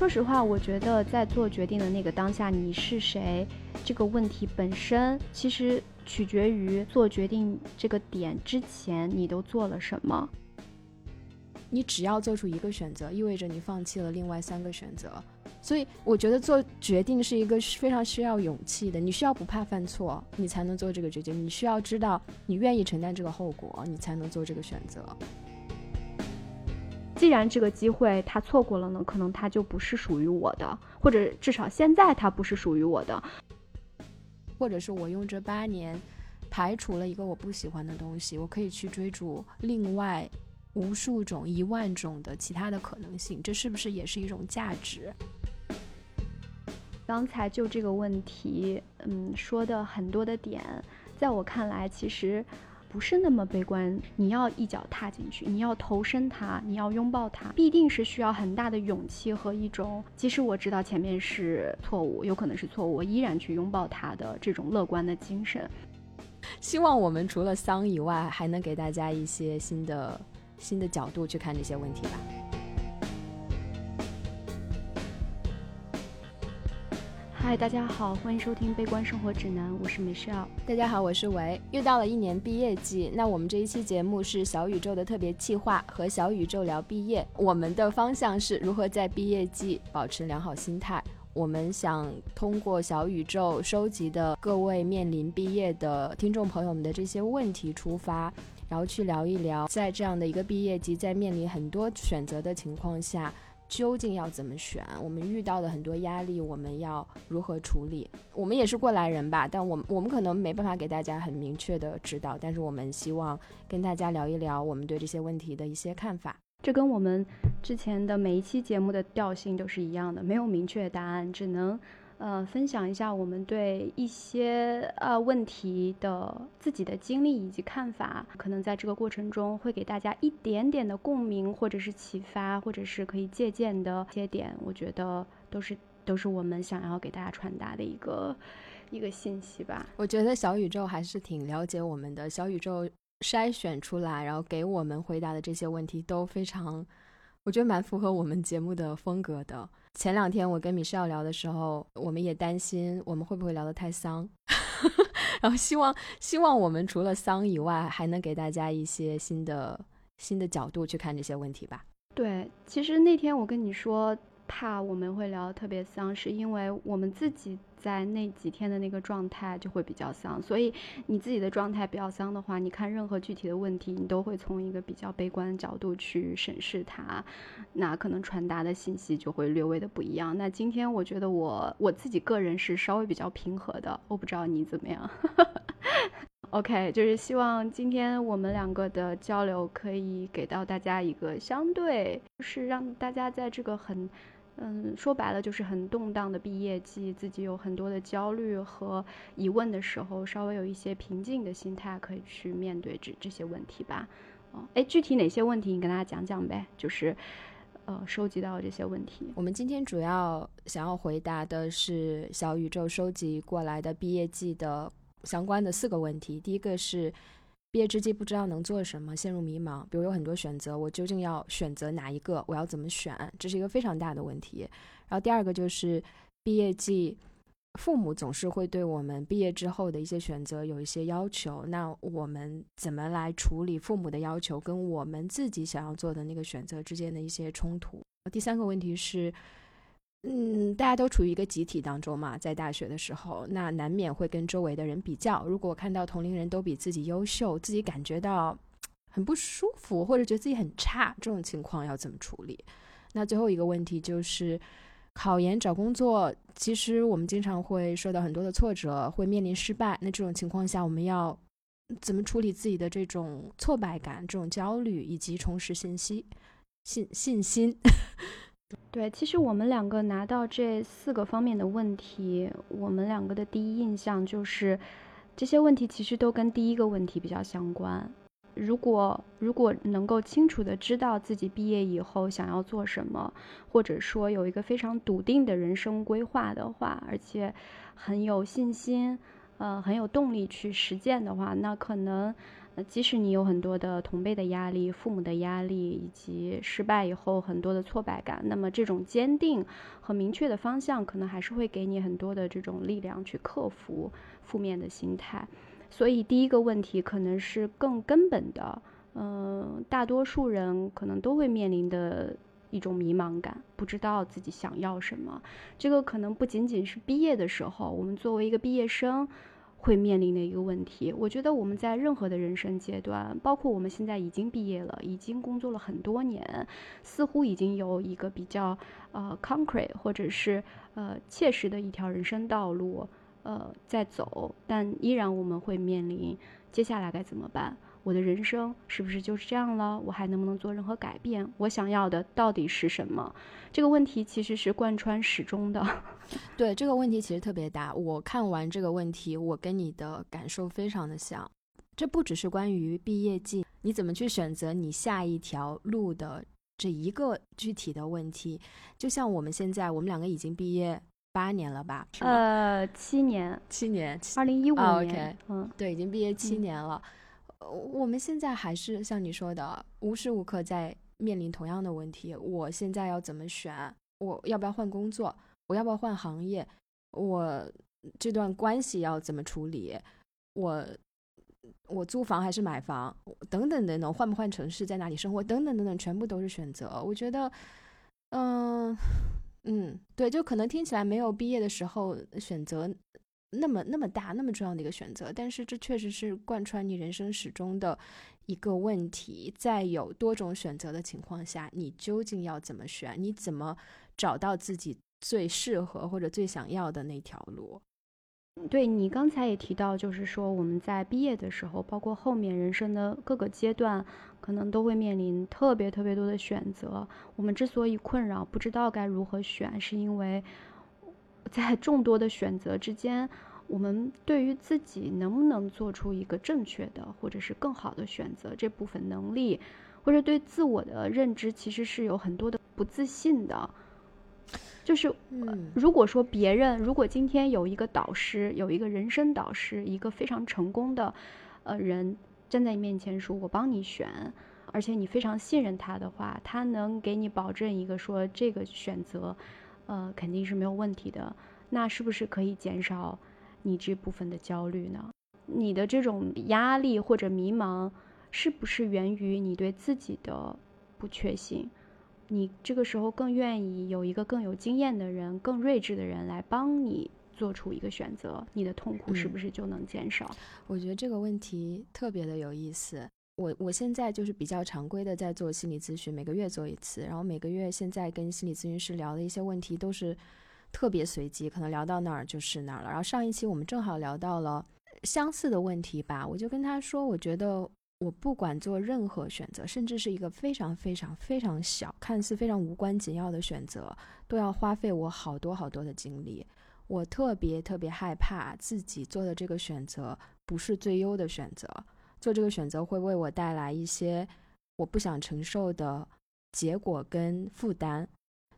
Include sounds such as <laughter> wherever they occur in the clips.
说实话，我觉得在做决定的那个当下，你是谁这个问题本身，其实取决于做决定这个点之前你都做了什么。你只要做出一个选择，意味着你放弃了另外三个选择。所以我觉得做决定是一个非常需要勇气的。你需要不怕犯错，你才能做这个决定。你需要知道你愿意承担这个后果，你才能做这个选择。既然这个机会他错过了呢，可能他就不是属于我的，或者至少现在他不是属于我的，或者是我用这八年排除了一个我不喜欢的东西，我可以去追逐另外。无数种、一万种的其他的可能性，这是不是也是一种价值？刚才就这个问题，嗯，说的很多的点，在我看来，其实不是那么悲观。你要一脚踏进去，你要投身它，你要拥抱它，必定是需要很大的勇气和一种，即使我知道前面是错误，有可能是错误，我依然去拥抱它的这种乐观的精神。希望我们除了丧以外，还能给大家一些新的。新的角度去看这些问题吧。嗨，大家好，欢迎收听《悲观生活指南》，我是梅笑。大家好，我是维。又到了一年毕业季，那我们这一期节目是小宇宙的特别企划，和小宇宙聊毕业。我们的方向是如何在毕业季保持良好心态。我们想通过小宇宙收集的各位面临毕业的听众朋友们的这些问题出发。然后去聊一聊，在这样的一个毕业季，在面临很多选择的情况下，究竟要怎么选？我们遇到的很多压力，我们要如何处理？我们也是过来人吧，但我们我们可能没办法给大家很明确的指导，但是我们希望跟大家聊一聊我们对这些问题的一些看法。这跟我们之前的每一期节目的调性都是一样的，没有明确答案，只能。呃，分享一下我们对一些呃问题的自己的经历以及看法，可能在这个过程中会给大家一点点的共鸣，或者是启发，或者是可以借鉴的一些点，我觉得都是都是我们想要给大家传达的一个一个信息吧。我觉得小宇宙还是挺了解我们的，小宇宙筛选出来，然后给我们回答的这些问题都非常。我觉得蛮符合我们节目的风格的。前两天我跟米少聊的时候，我们也担心我们会不会聊得太丧，<laughs> 然后希望希望我们除了丧以外，还能给大家一些新的新的角度去看这些问题吧。对，其实那天我跟你说。怕我们会聊得特别丧，是因为我们自己在那几天的那个状态就会比较丧，所以你自己的状态比较丧的话，你看任何具体的问题，你都会从一个比较悲观的角度去审视它，那可能传达的信息就会略微的不一样。那今天我觉得我我自己个人是稍微比较平和的，我不知道你怎么样。<laughs> OK，就是希望今天我们两个的交流可以给到大家一个相对，就是让大家在这个很。嗯，说白了就是很动荡的毕业季，自己有很多的焦虑和疑问的时候，稍微有一些平静的心态，可以去面对这这些问题吧。哦，哎，具体哪些问题，你跟大家讲讲呗？就是，呃，收集到这些问题。我们今天主要想要回答的是小宇宙收集过来的毕业季的相关的四个问题。第一个是。毕业之际不知道能做什么，陷入迷茫。比如有很多选择，我究竟要选择哪一个？我要怎么选？这是一个非常大的问题。然后第二个就是毕业季，父母总是会对我们毕业之后的一些选择有一些要求。那我们怎么来处理父母的要求跟我们自己想要做的那个选择之间的一些冲突？第三个问题是。嗯，大家都处于一个集体当中嘛，在大学的时候，那难免会跟周围的人比较。如果看到同龄人都比自己优秀，自己感觉到很不舒服，或者觉得自己很差，这种情况要怎么处理？那最后一个问题就是，考研找工作，其实我们经常会受到很多的挫折，会面临失败。那这种情况下，我们要怎么处理自己的这种挫败感、这种焦虑，以及重拾信息、信信心？对，其实我们两个拿到这四个方面的问题，我们两个的第一印象就是，这些问题其实都跟第一个问题比较相关。如果如果能够清楚的知道自己毕业以后想要做什么，或者说有一个非常笃定的人生规划的话，而且很有信心，呃，很有动力去实践的话，那可能。呃，即使你有很多的同辈的压力、父母的压力，以及失败以后很多的挫败感，那么这种坚定和明确的方向，可能还是会给你很多的这种力量去克服负面的心态。所以第一个问题可能是更根本的，嗯，大多数人可能都会面临的一种迷茫感，不知道自己想要什么。这个可能不仅仅是毕业的时候，我们作为一个毕业生。会面临的一个问题，我觉得我们在任何的人生阶段，包括我们现在已经毕业了，已经工作了很多年，似乎已经有一个比较呃 concrete 或者是呃切实的一条人生道路呃在走，但依然我们会面临接下来该怎么办。我的人生是不是就是这样了？我还能不能做任何改变？我想要的到底是什么？这个问题其实是贯穿始终的。<laughs> 对这个问题其实特别大。我看完这个问题，我跟你的感受非常的像。这不只是关于毕业季，你怎么去选择你下一条路的这一个具体的问题。就像我们现在，我们两个已经毕业八年了吧？呃，七年，七年，二零一五年。嗯，对，已经毕业七年了。我们现在还是像你说的，无时无刻在面临同样的问题。我现在要怎么选？我要不要换工作？我要不要换行业？我这段关系要怎么处理？我我租房还是买房？等等等等，换不换城市？在哪里生活？等等等等，全部都是选择。我觉得，嗯 <laughs> 嗯，对，就可能听起来没有毕业的时候选择。那么那么大那么重要的一个选择，但是这确实是贯穿你人生始终的一个问题。在有多种选择的情况下，你究竟要怎么选？你怎么找到自己最适合或者最想要的那条路？对你刚才也提到，就是说我们在毕业的时候，包括后面人生的各个阶段，可能都会面临特别特别多的选择。我们之所以困扰，不知道该如何选，是因为。在众多的选择之间，我们对于自己能不能做出一个正确的或者是更好的选择这部分能力，或者对自我的认知，其实是有很多的不自信的。就是，如果说别人，如果今天有一个导师，有一个人生导师，一个非常成功的呃人站在你面前说：“我帮你选”，而且你非常信任他的话，他能给你保证一个说这个选择。呃，肯定是没有问题的。那是不是可以减少你这部分的焦虑呢？你的这种压力或者迷茫，是不是源于你对自己的不确信？你这个时候更愿意有一个更有经验的人、更睿智的人来帮你做出一个选择，你的痛苦是不是就能减少？我觉得这个问题特别的有意思。我我现在就是比较常规的在做心理咨询，每个月做一次，然后每个月现在跟心理咨询师聊的一些问题都是特别随机，可能聊到哪儿就是哪儿了。然后上一期我们正好聊到了相似的问题吧，我就跟他说，我觉得我不管做任何选择，甚至是一个非常非常非常小、看似非常无关紧要的选择，都要花费我好多好多的精力。我特别特别害怕自己做的这个选择不是最优的选择。做这个选择会为我带来一些我不想承受的结果跟负担。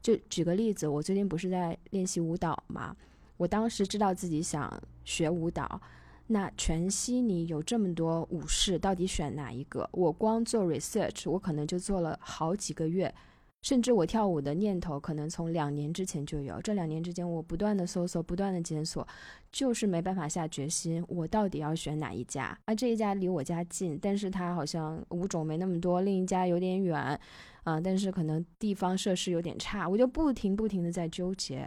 就举个例子，我最近不是在练习舞蹈嘛？我当时知道自己想学舞蹈，那全悉尼有这么多舞室，到底选哪一个？我光做 research，我可能就做了好几个月。甚至我跳舞的念头可能从两年之前就有，这两年之间我不断的搜索，不断的检索，就是没办法下决心，我到底要选哪一家？啊，这一家离我家近，但是它好像舞种没那么多；另一家有点远，啊，但是可能地方设施有点差，我就不停不停的在纠结，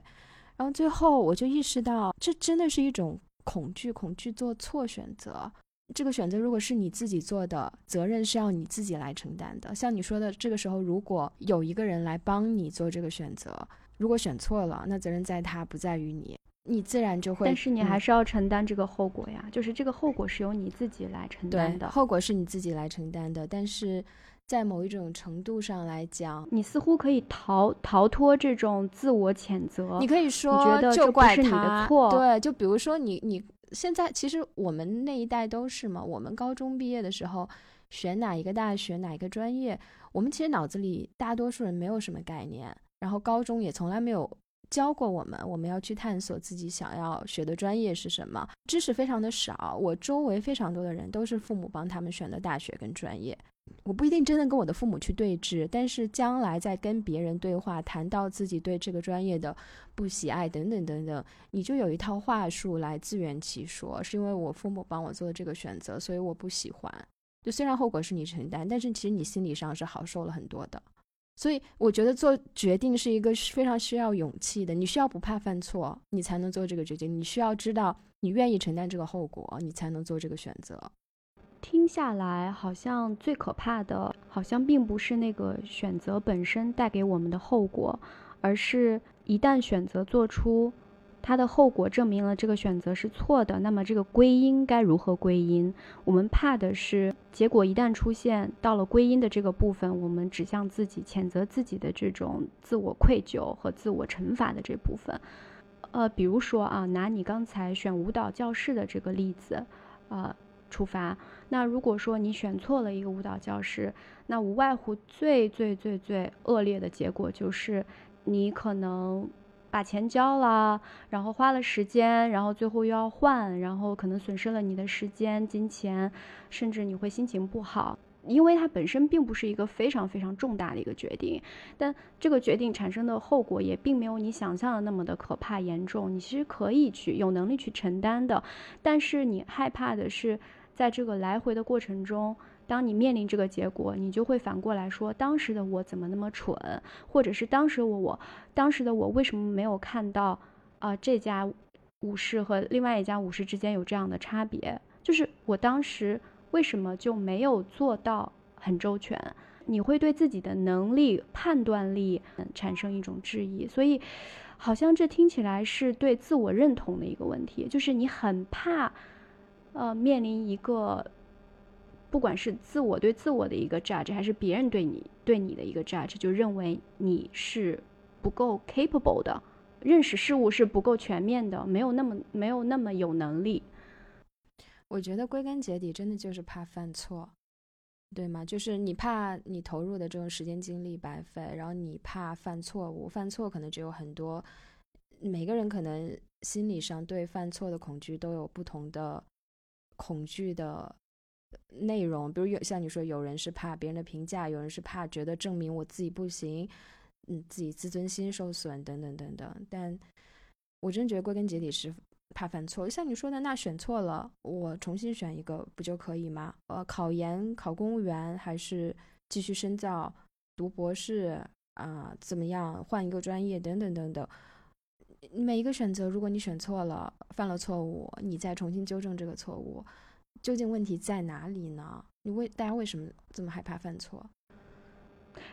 然后最后我就意识到，这真的是一种恐惧，恐惧做错选择。这个选择如果是你自己做的，责任是要你自己来承担的。像你说的，这个时候如果有一个人来帮你做这个选择，如果选错了，那责任在他，不在于你，你自然就会。但是你还是要承担这个后果呀，就是这个后果是由你自己来承担的。后果是你自己来承担的，但是在某一种程度上来讲，你似乎可以逃逃脱这种自我谴责。你可以说，觉得就怪是你的错。对，就比如说你你。现在其实我们那一代都是嘛，我们高中毕业的时候选哪一个大学哪一个专业，我们其实脑子里大多数人没有什么概念，然后高中也从来没有教过我们，我们要去探索自己想要学的专业是什么。知识非常的少，我周围非常多的人都是父母帮他们选的大学跟专业。我不一定真的跟我的父母去对峙，但是将来在跟别人对话，谈到自己对这个专业的不喜爱等等等等，你就有一套话术来自圆其说，是因为我父母帮我做的这个选择，所以我不喜欢。就虽然后果是你承担，但是其实你心理上是好受了很多的。所以我觉得做决定是一个非常需要勇气的，你需要不怕犯错，你才能做这个决定。你需要知道你愿意承担这个后果，你才能做这个选择。听下来，好像最可怕的，好像并不是那个选择本身带给我们的后果，而是一旦选择做出。它的后果证明了这个选择是错的，那么这个归因该如何归因？我们怕的是结果一旦出现，到了归因的这个部分，我们指向自己、谴责自己的这种自我愧疚和自我惩罚的这部分。呃，比如说啊，拿你刚才选舞蹈教室的这个例子，呃，出发。那如果说你选错了一个舞蹈教室，那无外乎最最最最恶劣的结果就是你可能。把钱交了，然后花了时间，然后最后又要换，然后可能损失了你的时间、金钱，甚至你会心情不好，因为它本身并不是一个非常非常重大的一个决定，但这个决定产生的后果也并没有你想象的那么的可怕严重，你其实可以去有能力去承担的，但是你害怕的是在这个来回的过程中。当你面临这个结果，你就会反过来说，当时的我怎么那么蠢，或者是当时我我当时的我为什么没有看到啊这家武士和另外一家武士之间有这样的差别？就是我当时为什么就没有做到很周全？你会对自己的能力判断力产生一种质疑，所以好像这听起来是对自我认同的一个问题，就是你很怕呃面临一个。不管是自我对自我的一个 judge，还是别人对你对你的一个 judge，就认为你是不够 capable 的，认识事物是不够全面的，没有那么没有那么有能力。我觉得归根结底，真的就是怕犯错，对吗？就是你怕你投入的这种时间精力白费，然后你怕犯错误，犯错可能就有很多，每个人可能心理上对犯错的恐惧都有不同的恐惧的。内容，比如有像你说，有人是怕别人的评价，有人是怕觉得证明我自己不行，嗯，自己自尊心受损等等等等。但我真觉得归根结底是怕犯错。像你说的，那选错了，我重新选一个不就可以吗？呃，考研考公务员，还是继续深造读博士啊？怎么样？换一个专业等等等等。每一个选择，如果你选错了，犯了错误，你再重新纠正这个错误。究竟问题在哪里呢？你为大家为什么这么害怕犯错？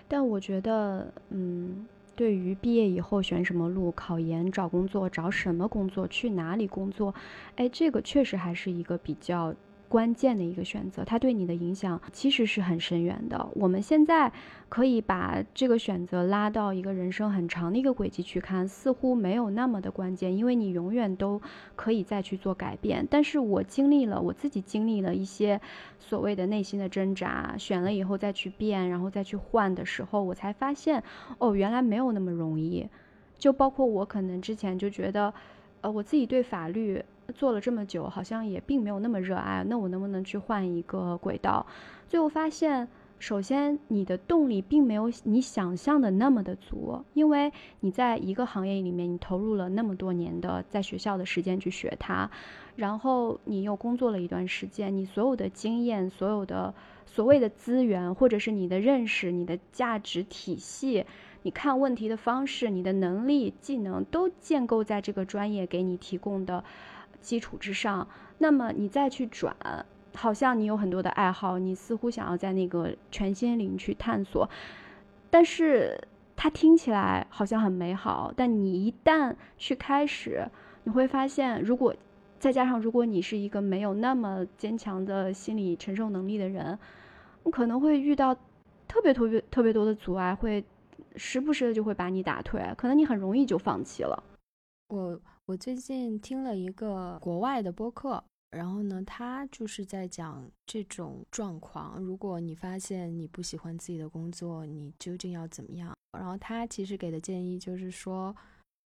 但我觉得，嗯，对于毕业以后选什么路、考研、找工作、找什么工作、去哪里工作，哎，这个确实还是一个比较。关键的一个选择，它对你的影响其实是很深远的。我们现在可以把这个选择拉到一个人生很长的一个轨迹去看，似乎没有那么的关键，因为你永远都可以再去做改变。但是我经历了，我自己经历了一些所谓的内心的挣扎，选了以后再去变，然后再去换的时候，我才发现，哦，原来没有那么容易。就包括我可能之前就觉得，呃，我自己对法律。做了这么久，好像也并没有那么热爱。那我能不能去换一个轨道？最后发现，首先你的动力并没有你想象的那么的足，因为你在一个行业里面，你投入了那么多年的在学校的时间去学它，然后你又工作了一段时间，你所有的经验、所有的所谓的资源，或者是你的认识、你的价值体系。你看问题的方式、你的能力、技能都建构在这个专业给你提供的。基础之上，那么你再去转，好像你有很多的爱好，你似乎想要在那个全新领域去探索，但是它听起来好像很美好，但你一旦去开始，你会发现，如果再加上如果你是一个没有那么坚强的心理承受能力的人，你可能会遇到特别特别特别多的阻碍，会时不时的就会把你打退，可能你很容易就放弃了。我。我最近听了一个国外的播客，然后呢，他就是在讲这种状况。如果你发现你不喜欢自己的工作，你究竟要怎么样？然后他其实给的建议就是说，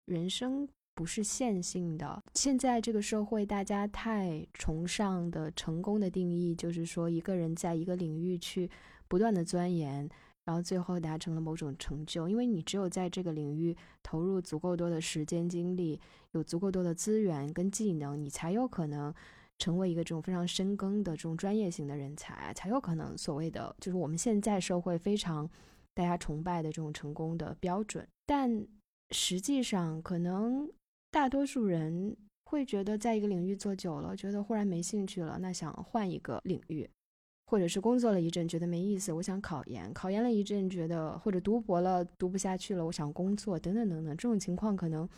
人生不是线性的。现在这个社会，大家太崇尚的成功的定义，就是说一个人在一个领域去不断的钻研，然后最后达成了某种成就。因为你只有在这个领域投入足够多的时间精力，有足够多的资源跟技能，你才有可能成为一个这种非常深耕的这种专业型的人才，才有可能所谓的就是我们现在社会非常。大家崇拜的这种成功的标准，但实际上，可能大多数人会觉得，在一个领域做久了，觉得忽然没兴趣了，那想换一个领域，或者是工作了一阵觉得没意思，我想考研，考研了一阵觉得，或者读博了读不下去了，我想工作，等等等等，这种情况可能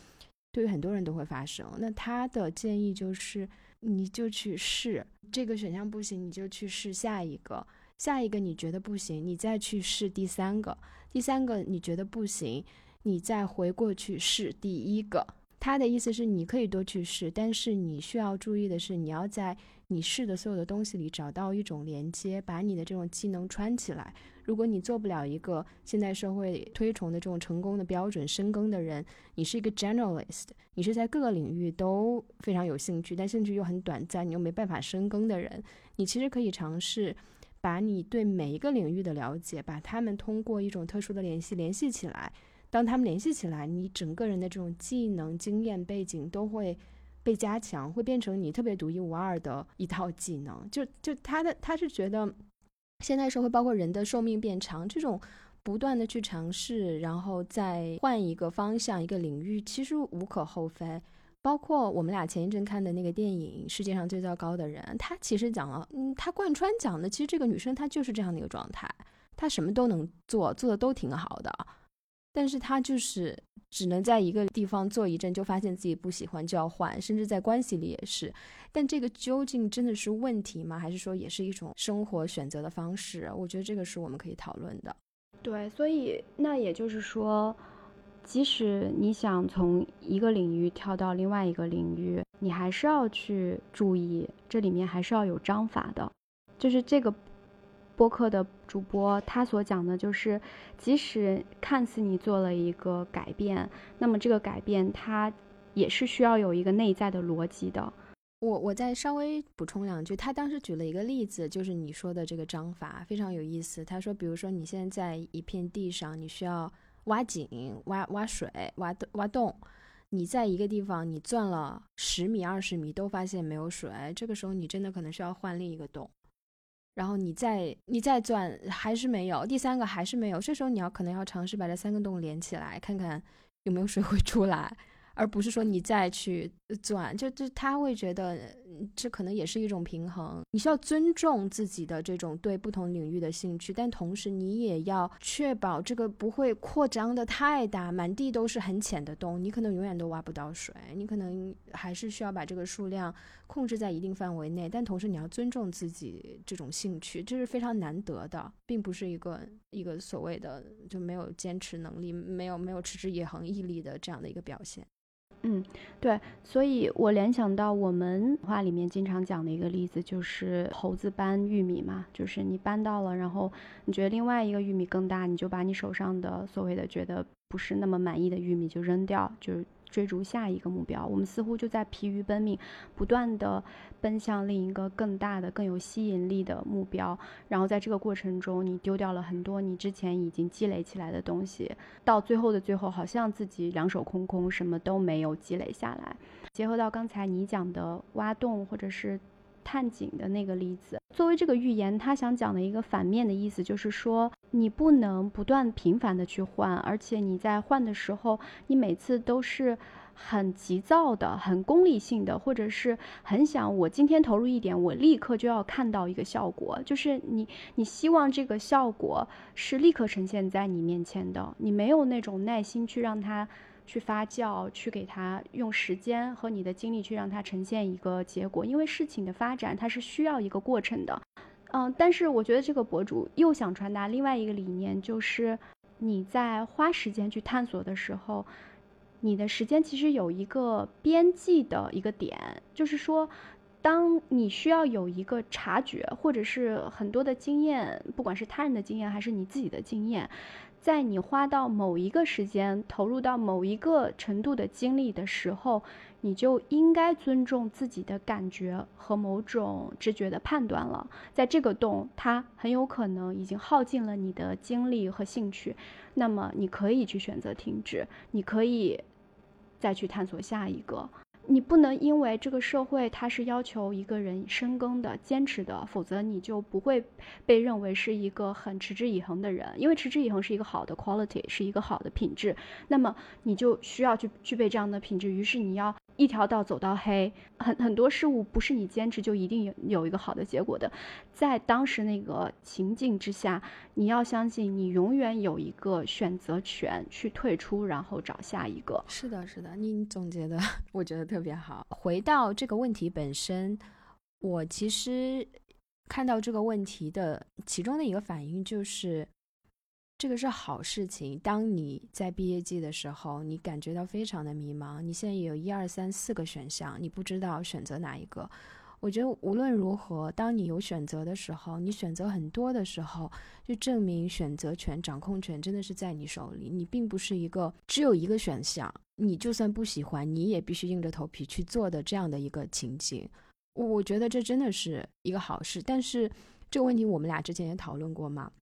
对于很多人都会发生。那他的建议就是，你就去试这个选项不行，你就去试下一个。下一个你觉得不行，你再去试第三个，第三个你觉得不行，你再回过去试第一个。他的意思是你可以多去试，但是你需要注意的是，你要在你试的所有的东西里找到一种连接，把你的这种技能穿起来。如果你做不了一个现代社会推崇的这种成功的标准深耕的人，你是一个 generalist，你是在各个领域都非常有兴趣，但兴趣又很短暂，你又没办法深耕的人，你其实可以尝试。把你对每一个领域的了解，把他们通过一种特殊的联系联系起来。当他们联系起来，你整个人的这种技能、经验、背景都会被加强，会变成你特别独一无二的一套技能。就就他的他是觉得，现代社会包括人的寿命变长，这种不断的去尝试，然后再换一个方向、一个领域，其实无可厚非。包括我们俩前一阵看的那个电影《世界上最糟糕的人》，他其实讲了，嗯，他贯穿讲的，其实这个女生她就是这样的一个状态，她什么都能做，做的都挺好的，但是他就是只能在一个地方做一阵，就发现自己不喜欢就要换，甚至在关系里也是。但这个究竟真的是问题吗？还是说也是一种生活选择的方式？我觉得这个是我们可以讨论的。对，所以那也就是说。即使你想从一个领域跳到另外一个领域，你还是要去注意，这里面还是要有章法的。就是这个播客的主播他所讲的，就是即使看似你做了一个改变，那么这个改变它也是需要有一个内在的逻辑的。我我再稍微补充两句，他当时举了一个例子，就是你说的这个章法非常有意思。他说，比如说你现在在一片地上，你需要。挖井、挖挖水、挖挖洞，你在一个地方你钻了十米、二十米都发现没有水，这个时候你真的可能需要换另一个洞，然后你再你再钻还是没有，第三个还是没有，这时候你要可能要尝试把这三个洞连起来，看看有没有水会出来。而不是说你再去钻，就就他会觉得这可能也是一种平衡。你需要尊重自己的这种对不同领域的兴趣，但同时你也要确保这个不会扩张的太大，满地都是很浅的洞，你可能永远都挖不到水。你可能还是需要把这个数量控制在一定范围内，但同时你要尊重自己这种兴趣，这是非常难得的，并不是一个一个所谓的就没有坚持能力、没有没有持之以恒毅力的这样的一个表现。嗯，对，所以我联想到我们话里面经常讲的一个例子，就是猴子搬玉米嘛，就是你搬到了，然后你觉得另外一个玉米更大，你就把你手上的所谓的觉得不是那么满意的玉米就扔掉，就是。追逐下一个目标，我们似乎就在疲于奔命，不断的奔向另一个更大的、更有吸引力的目标。然后在这个过程中，你丢掉了很多你之前已经积累起来的东西，到最后的最后，好像自己两手空空，什么都没有积累下来。结合到刚才你讲的挖洞或者是探井的那个例子，作为这个预言，他想讲的一个反面的意思就是说。你不能不断频繁的去换，而且你在换的时候，你每次都是很急躁的、很功利性的，或者是很想我今天投入一点，我立刻就要看到一个效果，就是你你希望这个效果是立刻呈现在你面前的，你没有那种耐心去让它去发酵，去给它用时间和你的精力去让它呈现一个结果，因为事情的发展它是需要一个过程的。嗯，但是我觉得这个博主又想传达另外一个理念，就是你在花时间去探索的时候，你的时间其实有一个边际的一个点，就是说，当你需要有一个察觉，或者是很多的经验，不管是他人的经验还是你自己的经验，在你花到某一个时间，投入到某一个程度的精力的时候，你就应该尊重自己的感觉和某种直觉的判断了。在这个洞，它很有可能已经耗尽了你的精力和兴趣，那么你可以去选择停止，你可以再去探索下一个。你不能因为这个社会它是要求一个人深耕的、坚持的，否则你就不会被认为是一个很持之以恒的人。因为持之以恒是一个好的 quality，是一个好的品质，那么你就需要去具备这样的品质。于是你要。一条道走到黑，很很多事物不是你坚持就一定有有一个好的结果的。在当时那个情境之下，你要相信你永远有一个选择权去退出，然后找下一个。是的，是的，你总结的 <laughs> 我觉得特别别好。回到这个问题本身，我其实看到这个问题的其中的一个反应就是。这个是好事情。当你在毕业季的时候，你感觉到非常的迷茫，你现在有一二三四个选项，你不知道选择哪一个。我觉得无论如何，当你有选择的时候，你选择很多的时候，就证明选择权、掌控权真的是在你手里。你并不是一个只有一个选项，你就算不喜欢，你也必须硬着头皮去做的这样的一个情景。我我觉得这真的是一个好事。但是这个问题我们俩之前也讨论过嘛。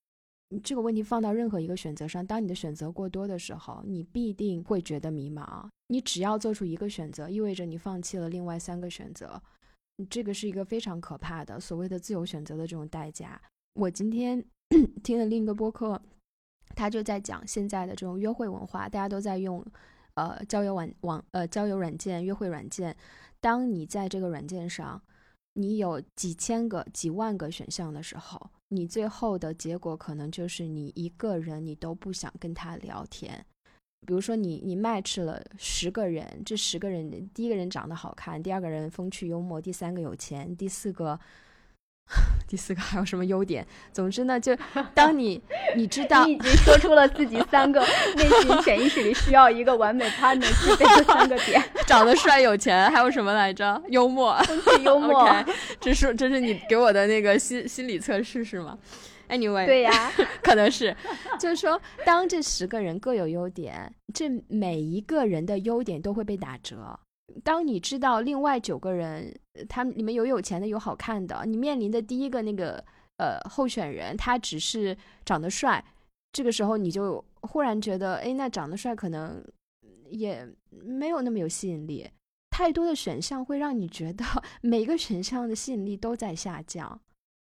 这个问题放到任何一个选择上，当你的选择过多的时候，你必定会觉得迷茫。你只要做出一个选择，意味着你放弃了另外三个选择，这个是一个非常可怕的所谓的自由选择的这种代价。我今天 <clears throat> 听了另一个播客，他就在讲现在的这种约会文化，大家都在用呃交友网网呃交友软件、约会软件。当你在这个软件上，你有几千个、几万个选项的时候。你最后的结果可能就是你一个人你都不想跟他聊天，比如说你你 match 了十个人，这十个人第一个人长得好看，第二个人风趣幽默，第三个有钱，第四个。<laughs> 第四个还有什么优点？总之呢，就当你 <laughs> 你知道，你已经说出了自己三个 <laughs> 内心潜意识里需要一个完美 partner 具备的三个点：长得帅、有钱，还有什么来着？幽默，风趣幽默。这是这是你给我的那个心心理测试是吗？Anyway，对呀，<laughs> 可能是，就是说，当这十个人各有优点，这每一个人的优点都会被打折。当你知道另外九个人，他们里面有有钱的，有好看的，你面临的第一个那个呃候选人，他只是长得帅，这个时候你就忽然觉得，哎，那长得帅可能也没有那么有吸引力。太多的选项会让你觉得 <laughs> 每个选项的吸引力都在下降，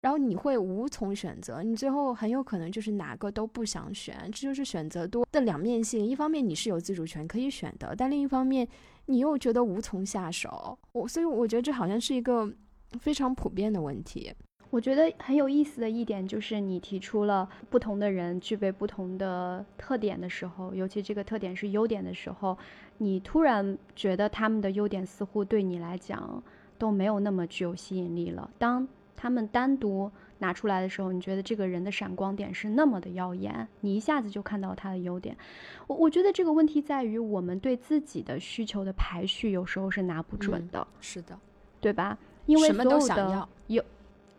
然后你会无从选择，你最后很有可能就是哪个都不想选。这就是选择多的两面性，一方面你是有自主权可以选的，但另一方面。你又觉得无从下手，我所以我觉得这好像是一个非常普遍的问题。我觉得很有意思的一点就是你提出了不同的人具备不同的特点的时候，尤其这个特点是优点的时候，你突然觉得他们的优点似乎对你来讲都没有那么具有吸引力了。当他们单独。拿出来的时候，你觉得这个人的闪光点是那么的耀眼，你一下子就看到他的优点。我我觉得这个问题在于我们对自己的需求的排序有时候是拿不准的。是的，对吧？因为什么都想要有，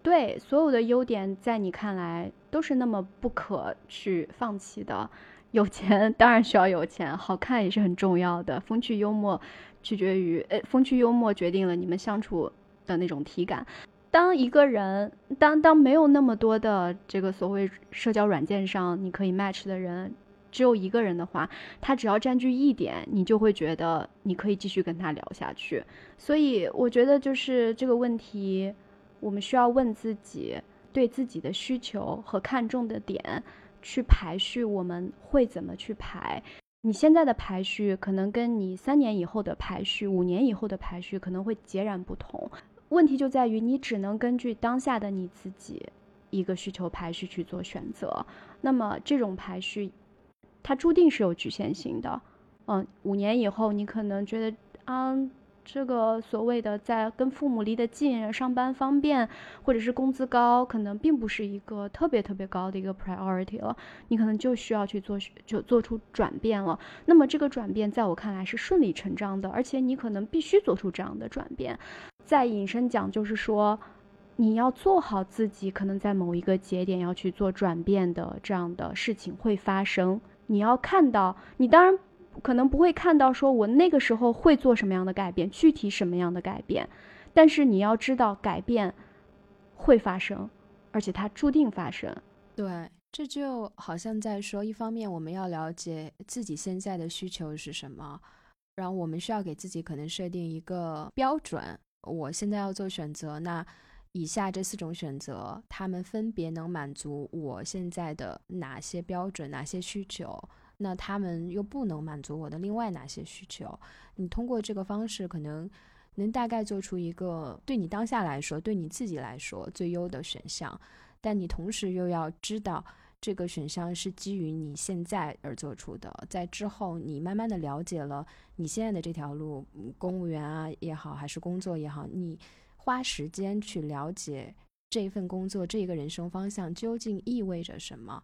对所有的优点在你看来都是那么不可去放弃的。有钱当然需要有钱，好看也是很重要的。风趣幽默取决于，呃，风趣幽默决定了你们相处的那种体感。当一个人，当当没有那么多的这个所谓社交软件上你可以 match 的人，只有一个人的话，他只要占据一点，你就会觉得你可以继续跟他聊下去。所以我觉得就是这个问题，我们需要问自己，对自己的需求和看重的点去排序，我们会怎么去排？你现在的排序可能跟你三年以后的排序、五年以后的排序可能会截然不同。问题就在于你只能根据当下的你自己一个需求排序去做选择，那么这种排序，它注定是有局限性的。嗯，五年以后你可能觉得啊，这个所谓的在跟父母离得近、上班方便，或者是工资高，可能并不是一个特别特别高的一个 priority 了，你可能就需要去做就做出转变了。那么这个转变在我看来是顺理成章的，而且你可能必须做出这样的转变。再引申讲，就是说。你要做好自己，可能在某一个节点要去做转变的这样的事情会发生。你要看到，你当然可能不会看到说我那个时候会做什么样的改变，具体什么样的改变，但是你要知道改变会发生，而且它注定发生。对，这就好像在说，一方面我们要了解自己现在的需求是什么，然后我们需要给自己可能设定一个标准，我现在要做选择，那。以下这四种选择，他们分别能满足我现在的哪些标准、哪些需求？那他们又不能满足我的另外哪些需求？你通过这个方式，可能能大概做出一个对你当下来说、对你自己来说最优的选项。但你同时又要知道，这个选项是基于你现在而做出的。在之后，你慢慢的了解了你现在的这条路，公务员啊也好，还是工作也好，你。花时间去了解这一份工作、这一个人生方向究竟意味着什么，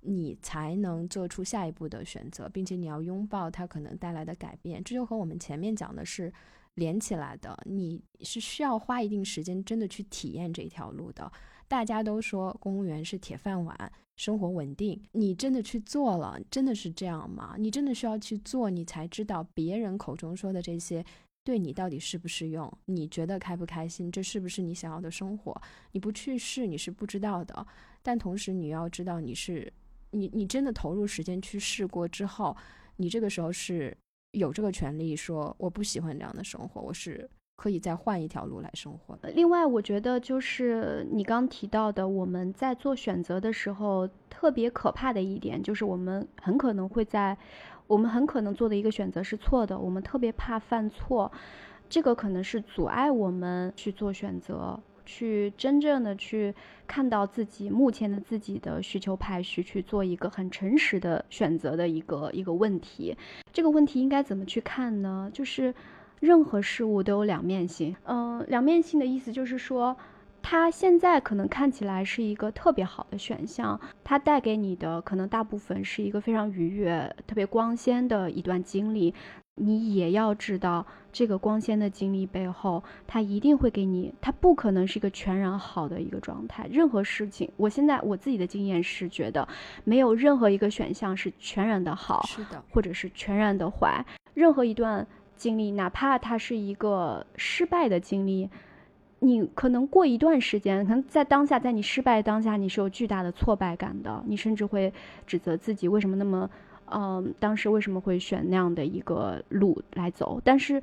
你才能做出下一步的选择，并且你要拥抱它可能带来的改变。这就和我们前面讲的是连起来的。你是需要花一定时间真的去体验这条路的。大家都说公务员是铁饭碗，生活稳定。你真的去做了，真的是这样吗？你真的需要去做，你才知道别人口中说的这些。对你到底适不适用？你觉得开不开心？这是不是你想要的生活？你不去试，你是不知道的。但同时，你要知道，你是你，你真的投入时间去试过之后，你这个时候是有这个权利说我不喜欢这样的生活，我是可以再换一条路来生活。另外，我觉得就是你刚提到的，我们在做选择的时候，特别可怕的一点就是我们很可能会在。我们很可能做的一个选择是错的，我们特别怕犯错，这个可能是阻碍我们去做选择，去真正的去看到自己目前的自己的需求排序，去做一个很诚实的选择的一个一个问题。这个问题应该怎么去看呢？就是任何事物都有两面性。嗯，两面性的意思就是说。它现在可能看起来是一个特别好的选项，它带给你的可能大部分是一个非常愉悦、特别光鲜的一段经历。你也要知道，这个光鲜的经历背后，它一定会给你，它不可能是一个全然好的一个状态。任何事情，我现在我自己的经验是觉得，没有任何一个选项是全然的好，是的，或者是全然的坏。任何一段经历，哪怕它是一个失败的经历。你可能过一段时间，可能在当下，在你失败当下，你是有巨大的挫败感的，你甚至会指责自己为什么那么，嗯，当时为什么会选那样的一个路来走。但是，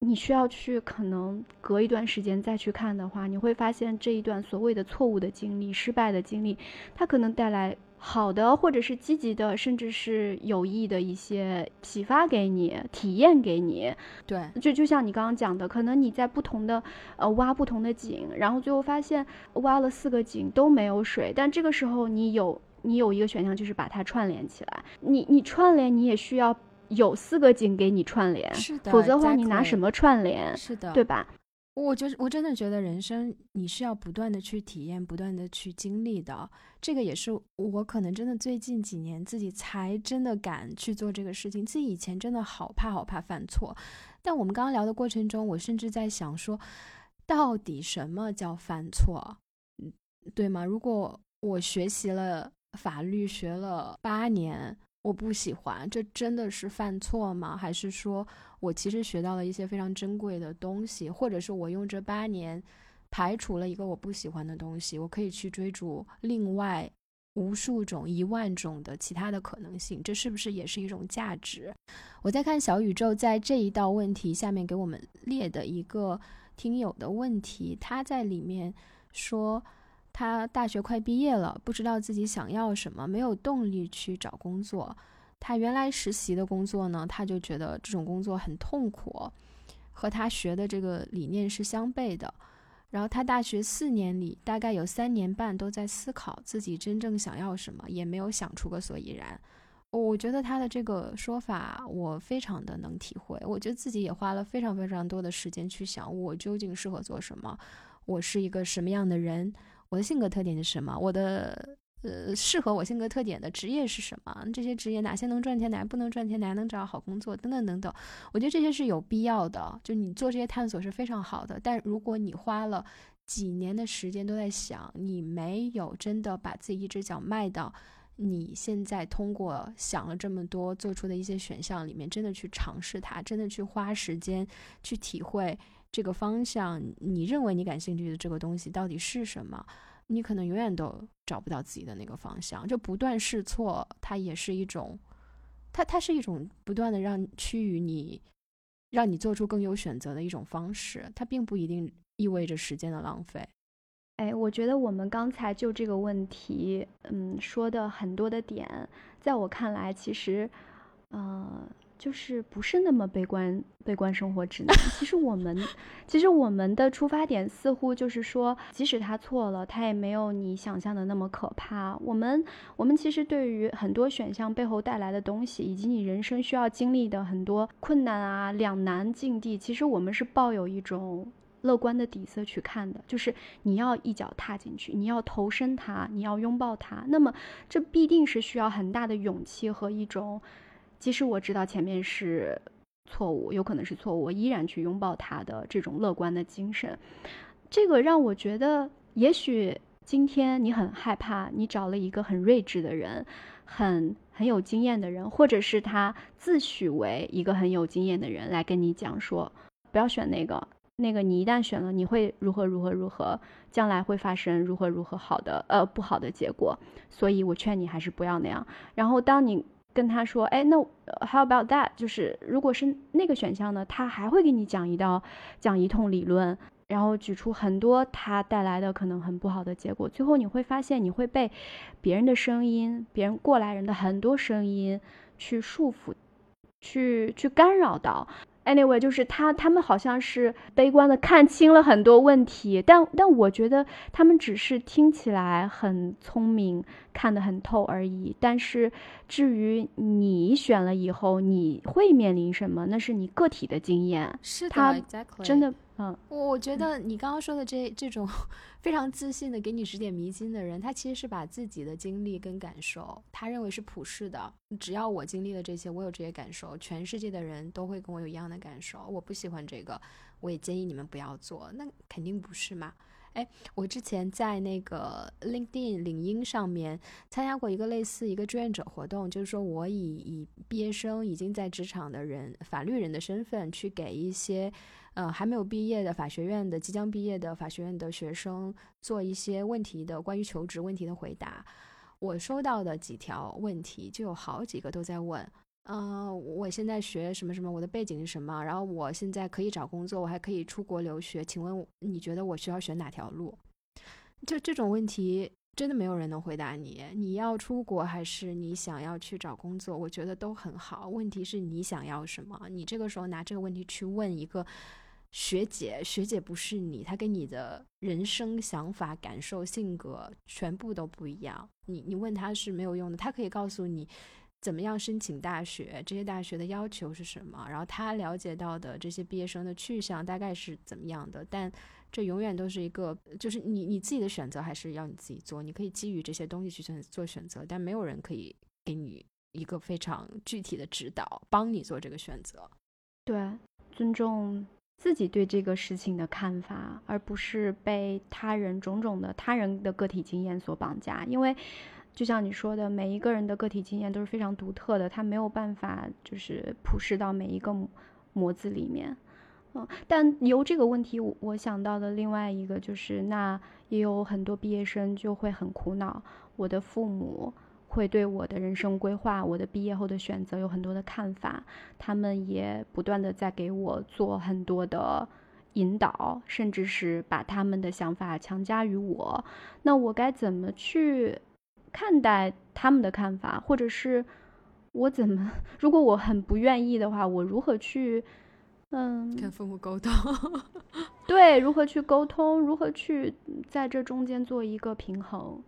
你需要去可能隔一段时间再去看的话，你会发现这一段所谓的错误的经历、失败的经历，它可能带来。好的，或者是积极的，甚至是有益的一些启发给你，体验给你。对，就就像你刚刚讲的，可能你在不同的呃挖不同的井，然后最后发现挖了四个井都没有水，但这个时候你有你有一个选项，就是把它串联起来。你你串联，你也需要有四个井给你串联，是的，否则的话你拿什么串联？是的，对吧？我觉得我真的觉得人生你是要不断的去体验，不断的去经历的。这个也是我可能真的最近几年自己才真的敢去做这个事情。自己以前真的好怕好怕犯错。但我们刚刚聊的过程中，我甚至在想说，到底什么叫犯错？嗯，对吗？如果我学习了法律学了八年，我不喜欢，这真的是犯错吗？还是说？我其实学到了一些非常珍贵的东西，或者是我用这八年排除了一个我不喜欢的东西，我可以去追逐另外无数种、一万种的其他的可能性，这是不是也是一种价值？我在看小宇宙在这一道问题下面给我们列的一个听友的问题，他在里面说他大学快毕业了，不知道自己想要什么，没有动力去找工作。他原来实习的工作呢，他就觉得这种工作很痛苦，和他学的这个理念是相悖的。然后他大学四年里，大概有三年半都在思考自己真正想要什么，也没有想出个所以然。我觉得他的这个说法，我非常的能体会。我觉得自己也花了非常非常多的时间去想，我究竟适合做什么，我是一个什么样的人，我的性格特点是什么，我的。呃，适合我性格特点的职业是什么？这些职业哪些能赚钱，哪些不能赚钱，哪些能找到好工作，等等等等。我觉得这些是有必要的，就你做这些探索是非常好的。但如果你花了几年的时间都在想，你没有真的把自己一只脚迈到你现在通过想了这么多做出的一些选项里面，真的去尝试它，真的去花时间去体会。这个方向，你认为你感兴趣的这个东西到底是什么？你可能永远都找不到自己的那个方向，就不断试错，它也是一种，它它是一种不断的让趋于你，让你做出更有选择的一种方式，它并不一定意味着时间的浪费。哎，我觉得我们刚才就这个问题，嗯，说的很多的点，在我看来，其实，呃。就是不是那么悲观，悲观生活指南。其实我们，其实我们的出发点似乎就是说，即使他错了，他也没有你想象的那么可怕。我们，我们其实对于很多选项背后带来的东西，以及你人生需要经历的很多困难啊、两难境地，其实我们是抱有一种乐观的底色去看的。就是你要一脚踏进去，你要投身它，你要拥抱它，那么这必定是需要很大的勇气和一种。即使我知道前面是错误，有可能是错误，我依然去拥抱他的这种乐观的精神。这个让我觉得，也许今天你很害怕，你找了一个很睿智的人，很很有经验的人，或者是他自诩为一个很有经验的人来跟你讲说，不要选那个，那个你一旦选了，你会如何如何如何，将来会发生如何如何好的呃不好的结果。所以我劝你还是不要那样。然后当你。跟他说，哎，那 how about that？就是如果是那个选项呢，他还会给你讲一道，讲一通理论，然后举出很多他带来的可能很不好的结果。最后你会发现，你会被别人的声音、别人过来人的很多声音去束缚，去去干扰到。Anyway，就是他，他们好像是悲观的看清了很多问题，但但我觉得他们只是听起来很聪明，看得很透而已。但是至于你选了以后你会面临什么，那是你个体的经验。是的，真的。嗯，我觉得你刚刚说的这这种 <laughs> 非常自信的给你指点迷津的人，他其实是把自己的经历跟感受，他认为是普世的。只要我经历了这些，我有这些感受，全世界的人都会跟我有一样的感受。我不喜欢这个，我也建议你们不要做。那肯定不是嘛？哎，我之前在那个 LinkedIn 领英上面参加过一个类似一个志愿者活动，就是说我以以毕业生已经在职场的人，法律人的身份去给一些。呃，还没有毕业的法学院的、即将毕业的法学院的学生做一些问题的关于求职问题的回答。我收到的几条问题就有好几个都在问：，嗯，我现在学什么什么？我的背景是什么？然后我现在可以找工作，我还可以出国留学。请问你觉得我需要选哪条路？就这种问题，真的没有人能回答你。你要出国还是你想要去找工作？我觉得都很好。问题是你想要什么？你这个时候拿这个问题去问一个。学姐，学姐不是你，她跟你的人生想法、感受、性格全部都不一样。你你问她是没有用的，她可以告诉你怎么样申请大学，这些大学的要求是什么，然后她了解到的这些毕业生的去向大概是怎么样的。但这永远都是一个，就是你你自己的选择还是要你自己做。你可以基于这些东西去选做选择，但没有人可以给你一个非常具体的指导，帮你做这个选择。对，尊重。自己对这个事情的看法，而不是被他人种种的他人的个体经验所绑架。因为，就像你说的，每一个人的个体经验都是非常独特的，他没有办法就是普世到每一个模子里面。嗯，但由这个问题，我我想到的另外一个就是，那也有很多毕业生就会很苦恼，我的父母。会对我的人生规划、我的毕业后的选择有很多的看法，他们也不断的在给我做很多的引导，甚至是把他们的想法强加于我。那我该怎么去看待他们的看法，或者是我怎么，<laughs> 如果我很不愿意的话，我如何去，嗯，跟父母沟通？<laughs> 对，如何去沟通？如何去在这中间做一个平衡？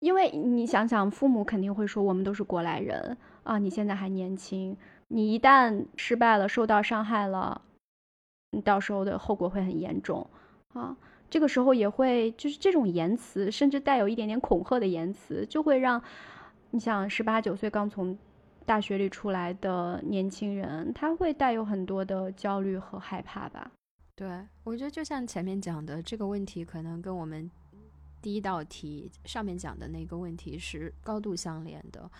因为你想想，父母肯定会说我们都是过来人啊，你现在还年轻，你一旦失败了，受到伤害了，你到时候的后果会很严重啊。这个时候也会就是这种言辞，甚至带有一点点恐吓的言辞，就会让你想十八九岁刚从大学里出来的年轻人，他会带有很多的焦虑和害怕吧。对，我觉得就像前面讲的这个问题，可能跟我们第一道题上面讲的那个问题是高度相连的。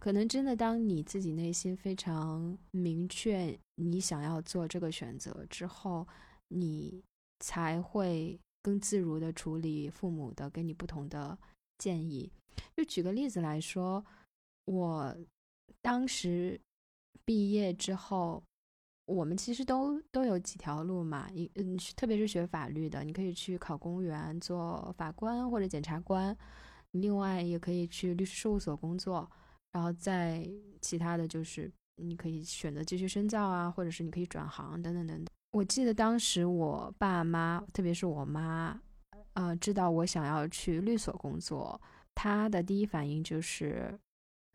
可能真的，当你自己内心非常明确你想要做这个选择之后，你才会更自如的处理父母的给你不同的建议。就举个例子来说，我当时毕业之后，我们其实都都有几条路嘛，一嗯，特别是学法律的，你可以去考公务员做法官或者检察官，另外也可以去律师事务所工作。然后在其他的就是你可以选择继续深造啊，或者是你可以转行等等等等。我记得当时我爸妈，特别是我妈，呃，知道我想要去律所工作，她的第一反应就是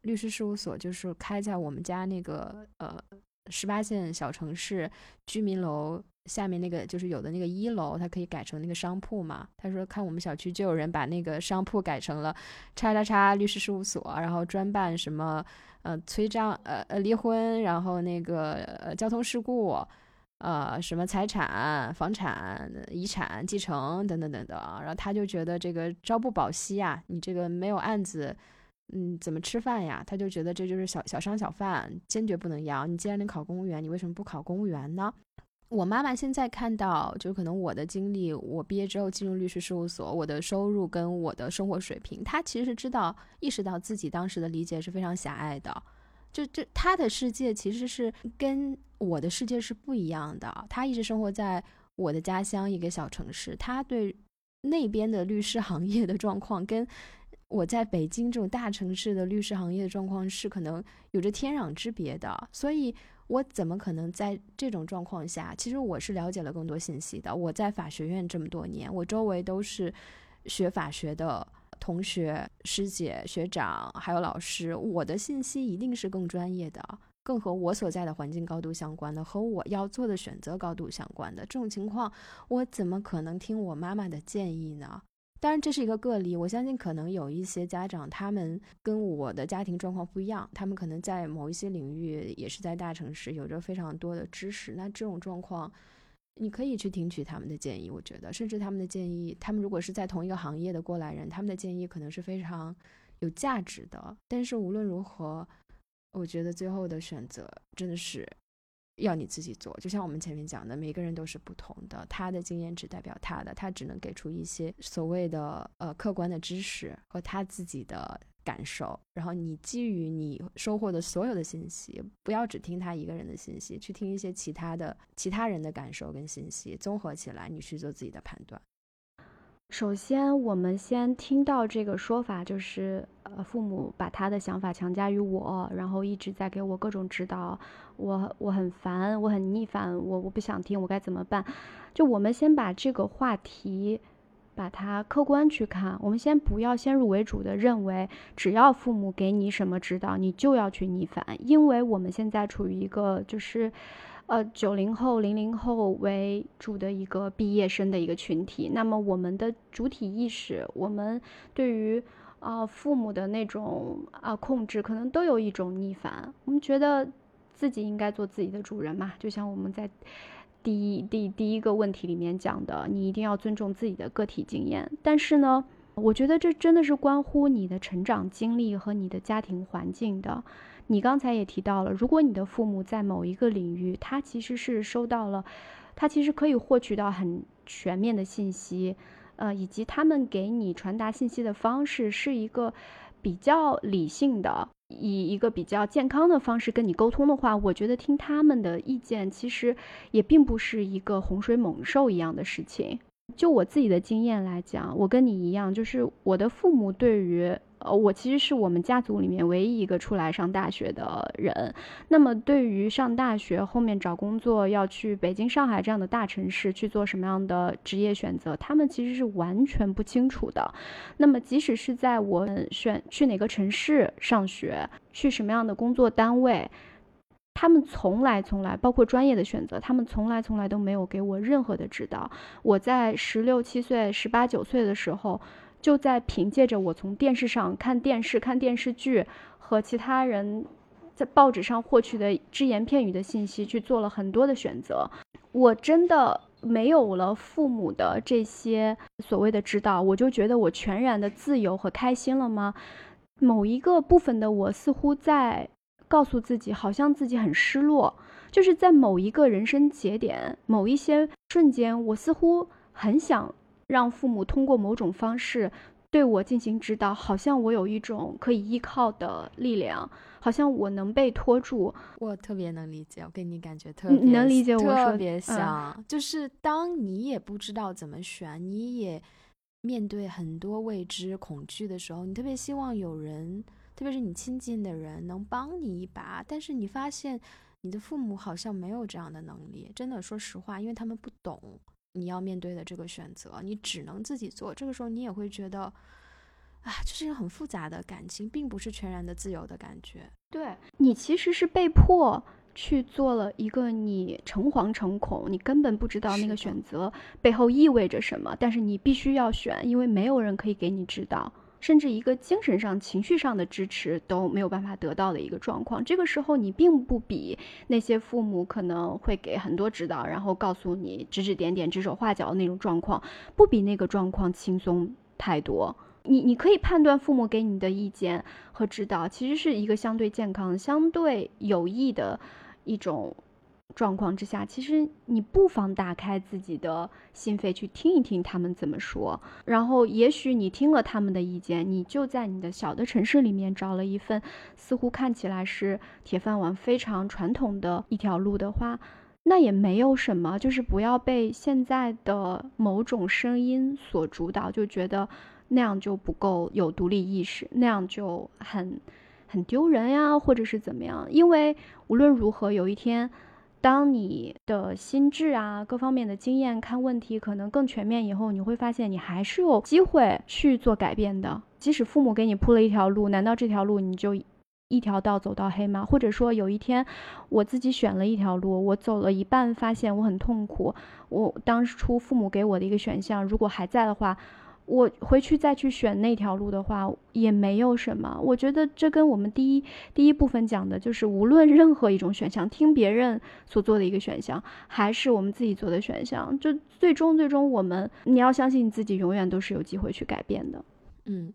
律师事务所就是开在我们家那个呃十八线小城市居民楼。下面那个就是有的那个一楼，它可以改成那个商铺嘛。他说看我们小区就有人把那个商铺改成了叉叉叉律师事务所，然后专办什么呃催账呃呃离婚，然后那个呃交通事故，呃什么财产、房产、遗产继承等等等等。然后他就觉得这个朝不保夕呀，你这个没有案子，嗯怎么吃饭呀？他就觉得这就是小小商小贩，坚决不能要。你既然能考公务员，你为什么不考公务员呢？我妈妈现在看到，就可能我的经历，我毕业之后进入律师事务所，我的收入跟我的生活水平，她其实是知道、意识到自己当时的理解是非常狭隘的。就就她的世界其实是跟我的世界是不一样的。她一直生活在我的家乡一个小城市，她对那边的律师行业的状况，跟我在北京这种大城市的律师行业的状况是可能有着天壤之别的。所以。我怎么可能在这种状况下？其实我是了解了更多信息的。我在法学院这么多年，我周围都是学法学的同学、师姐、学长，还有老师。我的信息一定是更专业的，更和我所在的环境高度相关的，和我要做的选择高度相关的。这种情况，我怎么可能听我妈妈的建议呢？当然，这是一个个例。我相信，可能有一些家长，他们跟我的家庭状况不一样，他们可能在某一些领域，也是在大城市，有着非常多的知识。那这种状况，你可以去听取他们的建议。我觉得，甚至他们的建议，他们如果是在同一个行业的过来人，他们的建议可能是非常有价值的。但是无论如何，我觉得最后的选择真的是。要你自己做，就像我们前面讲的，每个人都是不同的，他的经验只代表他的，他只能给出一些所谓的呃客观的知识和他自己的感受。然后你基于你收获的所有的信息，不要只听他一个人的信息，去听一些其他的其他人的感受跟信息，综合起来，你去做自己的判断。首先，我们先听到这个说法，就是呃，父母把他的想法强加于我，然后一直在给我各种指导，我我很烦，我很逆反，我我不想听，我该怎么办？就我们先把这个话题，把它客观去看，我们先不要先入为主的认为，只要父母给你什么指导，你就要去逆反，因为我们现在处于一个就是。呃，九零后、零零后为主的一个毕业生的一个群体，那么我们的主体意识，我们对于啊父母的那种啊控制，可能都有一种逆反。我们觉得自己应该做自己的主人嘛，就像我们在第一第第一个问题里面讲的，你一定要尊重自己的个体经验。但是呢，我觉得这真的是关乎你的成长经历和你的家庭环境的。你刚才也提到了，如果你的父母在某一个领域，他其实是收到了，他其实可以获取到很全面的信息，呃，以及他们给你传达信息的方式是一个比较理性的，以一个比较健康的方式跟你沟通的话，我觉得听他们的意见其实也并不是一个洪水猛兽一样的事情。就我自己的经验来讲，我跟你一样，就是我的父母对于。呃，我其实是我们家族里面唯一一个出来上大学的人。那么，对于上大学后面找工作要去北京、上海这样的大城市去做什么样的职业选择，他们其实是完全不清楚的。那么，即使是在我选去哪个城市上学，去什么样的工作单位。他们从来从来，包括专业的选择，他们从来从来都没有给我任何的指导。我在十六七岁、十八九岁的时候，就在凭借着我从电视上看电视、看电视剧和其他人在报纸上获取的只言片语的信息，去做了很多的选择。我真的没有了父母的这些所谓的指导，我就觉得我全然的自由和开心了吗？某一个部分的我似乎在。告诉自己，好像自己很失落，就是在某一个人生节点、某一些瞬间，我似乎很想让父母通过某种方式对我进行指导，好像我有一种可以依靠的力量，好像我能被拖住。我特别能理解，我跟你感觉特别能理解，我特别像，就是当你也不知道怎么选，你也面对很多未知恐惧的时候，你特别希望有人。特别是你亲近的人能帮你一把，但是你发现你的父母好像没有这样的能力。真的，说实话，因为他们不懂你要面对的这个选择，你只能自己做。这个时候你也会觉得，啊，这是一个很复杂的感情，并不是全然的自由的感觉。对你其实是被迫去做了一个你诚惶诚恐，你根本不知道那个选择背后意味着什么，但是你必须要选，因为没有人可以给你指导。甚至一个精神上、情绪上的支持都没有办法得到的一个状况，这个时候你并不比那些父母可能会给很多指导，然后告诉你指指点点、指手画脚的那种状况，不比那个状况轻松太多。你你可以判断父母给你的意见和指导其实是一个相对健康、相对有益的一种。状况之下，其实你不妨打开自己的心扉去听一听他们怎么说。然后，也许你听了他们的意见，你就在你的小的城市里面找了一份似乎看起来是铁饭碗、非常传统的一条路的话，那也没有什么。就是不要被现在的某种声音所主导，就觉得那样就不够有独立意识，那样就很很丢人呀，或者是怎么样。因为无论如何，有一天。当你的心智啊，各方面的经验看问题可能更全面以后，你会发现你还是有机会去做改变的。即使父母给你铺了一条路，难道这条路你就一条道走到黑吗？或者说有一天我自己选了一条路，我走了一半发现我很痛苦，我当初父母给我的一个选项如果还在的话。我回去再去选那条路的话，也没有什么。我觉得这跟我们第一第一部分讲的，就是无论任何一种选项，听别人所做的一个选项，还是我们自己做的选项，就最终最终我们，你要相信你自己，永远都是有机会去改变的。嗯，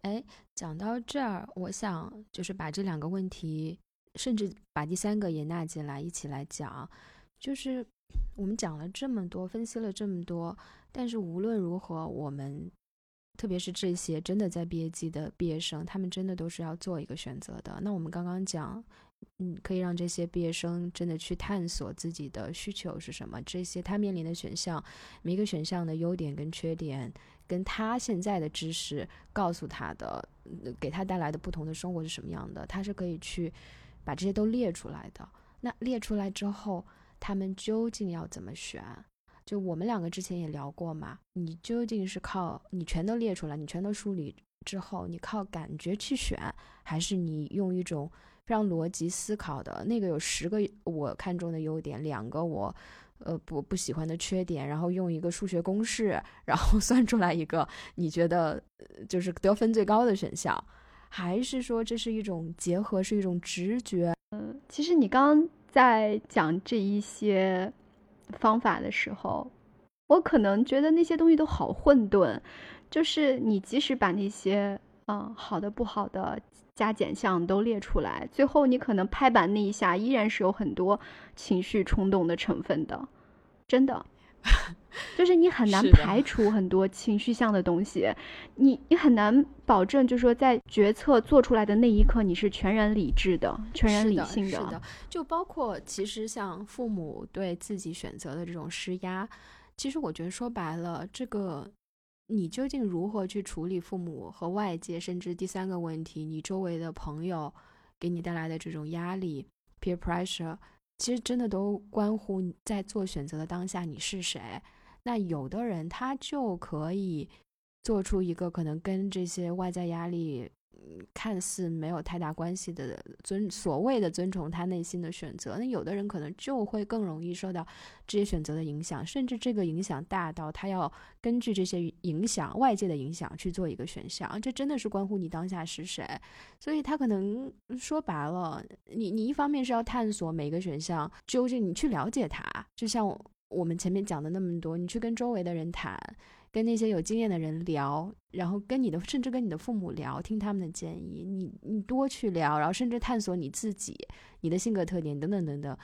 哎，讲到这儿，我想就是把这两个问题，甚至把第三个也纳进来一起来讲，就是我们讲了这么多，分析了这么多。但是无论如何，我们特别是这些真的在毕业季的毕业生，他们真的都是要做一个选择的。那我们刚刚讲，嗯，可以让这些毕业生真的去探索自己的需求是什么，这些他面临的选项，每一个选项的优点跟缺点，跟他现在的知识告诉他的，给他带来的不同的生活是什么样的，他是可以去把这些都列出来的。那列出来之后，他们究竟要怎么选？就我们两个之前也聊过嘛，你究竟是靠你全都列出来，你全都梳理之后，你靠感觉去选，还是你用一种非常逻辑思考的那个有十个我看中的优点，两个我呃不不喜欢的缺点，然后用一个数学公式，然后 <laughs> 算出来一个你觉得就是得分最高的选项，还是说这是一种结合，是一种直觉？嗯，其实你刚刚在讲这一些。方法的时候，我可能觉得那些东西都好混沌，就是你即使把那些嗯好的不好的加减项都列出来，最后你可能拍板那一下依然是有很多情绪冲动的成分的，真的。<laughs> 就是你很难排除很多情绪向的东西，你你很难保证，就是说在决策做出来的那一刻，你是全然理智的、全然理性的。是的，就包括其实像父母对自己选择的这种施压，其实我觉得说白了，这个你究竟如何去处理父母和外界，甚至第三个问题，你周围的朋友给你带来的这种压力 （peer pressure）。其实真的都关乎在做选择的当下你是谁。那有的人他就可以做出一个可能跟这些外在压力看似没有太大关系的尊所谓的尊崇他内心的选择，那有的人可能就会更容易受到这些选择的影响，甚至这个影响大到他要根据这些影响外界的影响去做一个选项，这真的是关乎你当下是谁。所以他可能说白了，你你一方面是要探索每个选项究竟，你去了解它，就像我们前面讲的那么多，你去跟周围的人谈。跟那些有经验的人聊，然后跟你的甚至跟你的父母聊，听他们的建议。你你多去聊，然后甚至探索你自己、你的性格特点等等等等，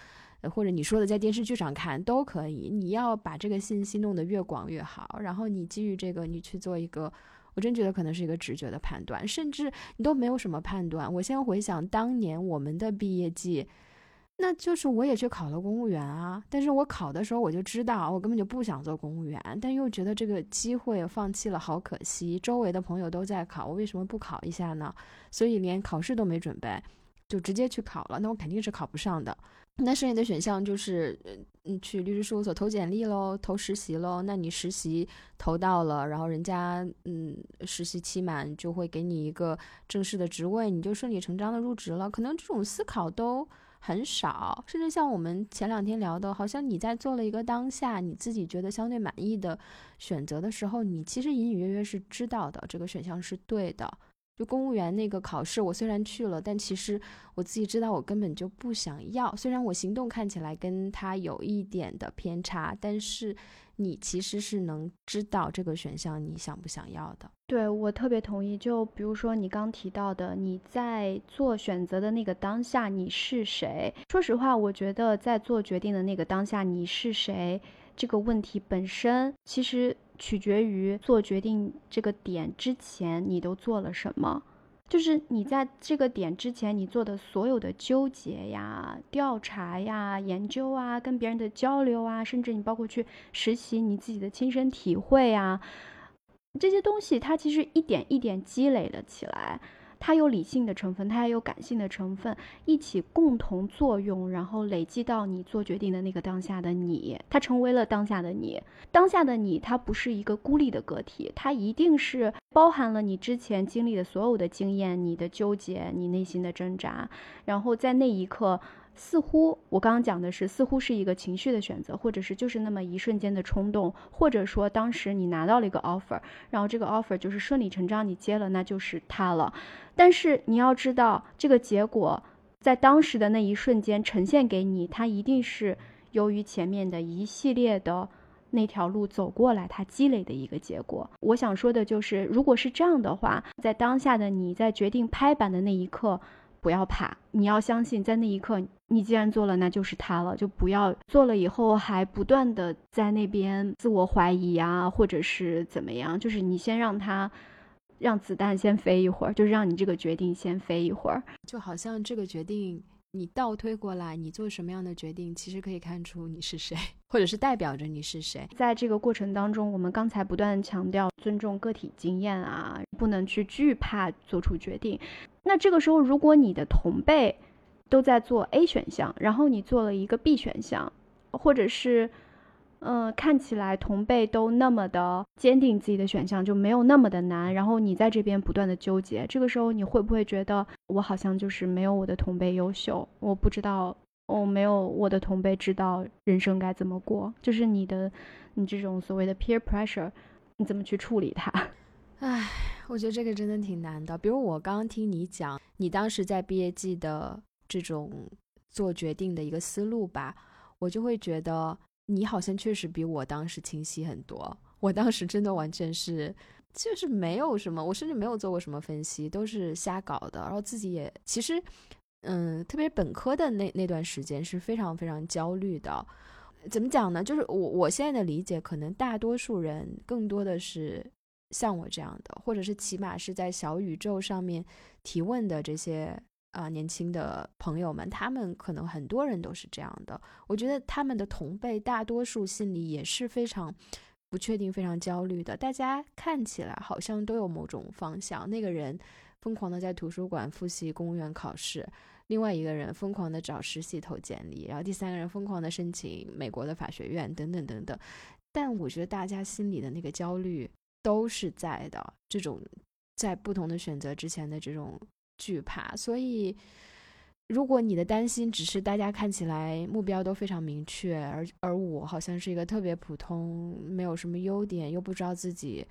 或者你说的在电视剧上看都可以。你要把这个信息弄得越广越好，然后你基于这个，你去做一个，我真觉得可能是一个直觉的判断，甚至你都没有什么判断。我先回想当年我们的毕业季。那就是我也去考了公务员啊，但是我考的时候我就知道我根本就不想做公务员，但又觉得这个机会放弃了好可惜。周围的朋友都在考，我为什么不考一下呢？所以连考试都没准备，就直接去考了。那我肯定是考不上的。那剩下的选项就是，嗯，去律师事务所投简历喽，投实习喽。那你实习投到了，然后人家嗯实习期满就会给你一个正式的职位，你就顺理成章的入职了。可能这种思考都。很少，甚至像我们前两天聊的，好像你在做了一个当下你自己觉得相对满意的选择的时候，你其实隐隐约约是知道的，这个选项是对的。就公务员那个考试，我虽然去了，但其实我自己知道我根本就不想要。虽然我行动看起来跟他有一点的偏差，但是你其实是能知道这个选项你想不想要的。对我特别同意。就比如说你刚提到的，你在做选择的那个当下你是谁？说实话，我觉得在做决定的那个当下你是谁这个问题本身，其实。取决于做决定这个点之前，你都做了什么？就是你在这个点之前，你做的所有的纠结呀、调查呀、研究啊、跟别人的交流啊，甚至你包括去实习，你自己的亲身体会啊，这些东西它其实一点一点积累了起来。它有理性的成分，它也有感性的成分，一起共同作用，然后累积到你做决定的那个当下的你，它成为了当下的你。当下的你，它不是一个孤立的个体，它一定是包含了你之前经历的所有的经验、你的纠结、你内心的挣扎，然后在那一刻。似乎我刚刚讲的是，似乎是一个情绪的选择，或者是就是那么一瞬间的冲动，或者说当时你拿到了一个 offer，然后这个 offer 就是顺理成章你接了，那就是它了。但是你要知道，这个结果在当时的那一瞬间呈现给你，它一定是由于前面的一系列的那条路走过来，它积累的一个结果。我想说的就是，如果是这样的话，在当下的你在决定拍板的那一刻。不要怕，你要相信，在那一刻，你既然做了，那就是他了。就不要做了以后还不断的在那边自我怀疑啊，或者是怎么样。就是你先让他，让子弹先飞一会儿，就是让你这个决定先飞一会儿。就好像这个决定，你倒推过来，你做什么样的决定，其实可以看出你是谁，或者是代表着你是谁。在这个过程当中，我们刚才不断强调尊重个体经验啊，不能去惧怕做出决定。那这个时候，如果你的同辈都在做 A 选项，然后你做了一个 B 选项，或者是，嗯，看起来同辈都那么的坚定自己的选项，就没有那么的难，然后你在这边不断的纠结，这个时候你会不会觉得我好像就是没有我的同辈优秀？我不知道，我没有我的同辈知道人生该怎么过，就是你的，你这种所谓的 peer pressure，你怎么去处理它？<laughs> 唉，我觉得这个真的挺难的。比如我刚刚听你讲，你当时在毕业季的这种做决定的一个思路吧，我就会觉得你好像确实比我当时清晰很多。我当时真的完全是，就是没有什么，我甚至没有做过什么分析，都是瞎搞的。然后自己也其实，嗯，特别本科的那那段时间是非常非常焦虑的。怎么讲呢？就是我我现在的理解，可能大多数人更多的是。像我这样的，或者是起码是在小宇宙上面提问的这些啊年轻的朋友们，他们可能很多人都是这样的。我觉得他们的同辈大多数心里也是非常不确定、非常焦虑的。大家看起来好像都有某种方向。那个人疯狂的在图书馆复习公务员考试，另外一个人疯狂的找实习投简历，然后第三个人疯狂的申请美国的法学院，等等等等。但我觉得大家心里的那个焦虑。都是在的，这种在不同的选择之前的这种惧怕。所以，如果你的担心只是大家看起来目标都非常明确，而而我好像是一个特别普通、没有什么优点，又不知道自己。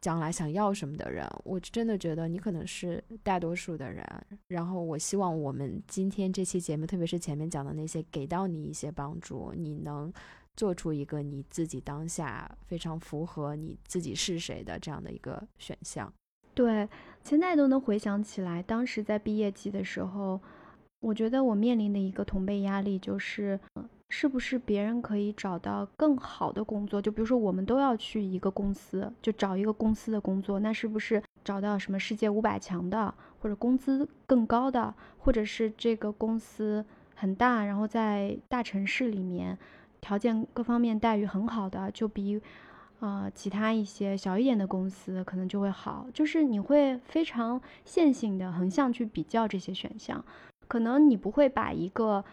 将来想要什么的人，我真的觉得你可能是大多数的人。然后我希望我们今天这期节目，特别是前面讲的那些，给到你一些帮助，你能做出一个你自己当下非常符合你自己是谁的这样的一个选项。对，现在都能回想起来，当时在毕业季的时候，我觉得我面临的一个同辈压力就是。是不是别人可以找到更好的工作？就比如说，我们都要去一个公司，就找一个公司的工作，那是不是找到什么世界五百强的，或者工资更高的，或者是这个公司很大，然后在大城市里面，条件各方面待遇很好的，就比啊其他一些小一点的公司可能就会好。就是你会非常线性的横向去比较这些选项，可能你不会把一个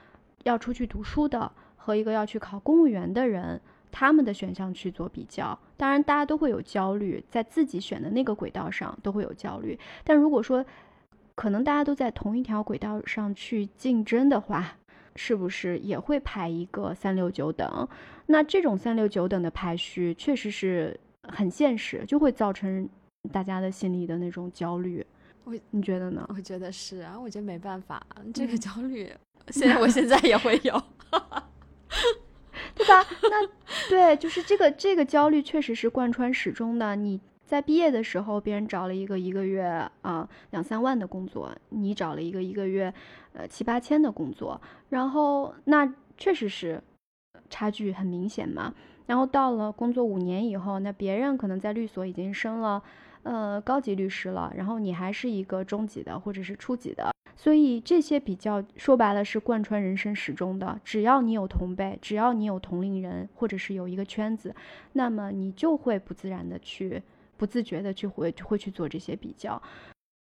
要出去读书的。和一个要去考公务员的人，他们的选项去做比较，当然大家都会有焦虑，在自己选的那个轨道上都会有焦虑。但如果说可能大家都在同一条轨道上去竞争的话，是不是也会排一个三六九等？那这种三六九等的排序确实是很现实，就会造成大家的心里的那种焦虑。我你觉得呢？我觉得是啊，我觉得没办法，这个焦虑，现在我现在也会有。<laughs> 对吧？那对，就是这个这个焦虑确实是贯穿始终的。你在毕业的时候，别人找了一个一个月啊两三万的工作，你找了一个一个月呃七八千的工作，然后那确实是差距很明显嘛。然后到了工作五年以后，那别人可能在律所已经升了呃高级律师了，然后你还是一个中级的或者是初级的。所以这些比较说白了是贯穿人生始终的。只要你有同辈，只要你有同龄人，或者是有一个圈子，那么你就会不自然的去、不自觉的去会会去做这些比较。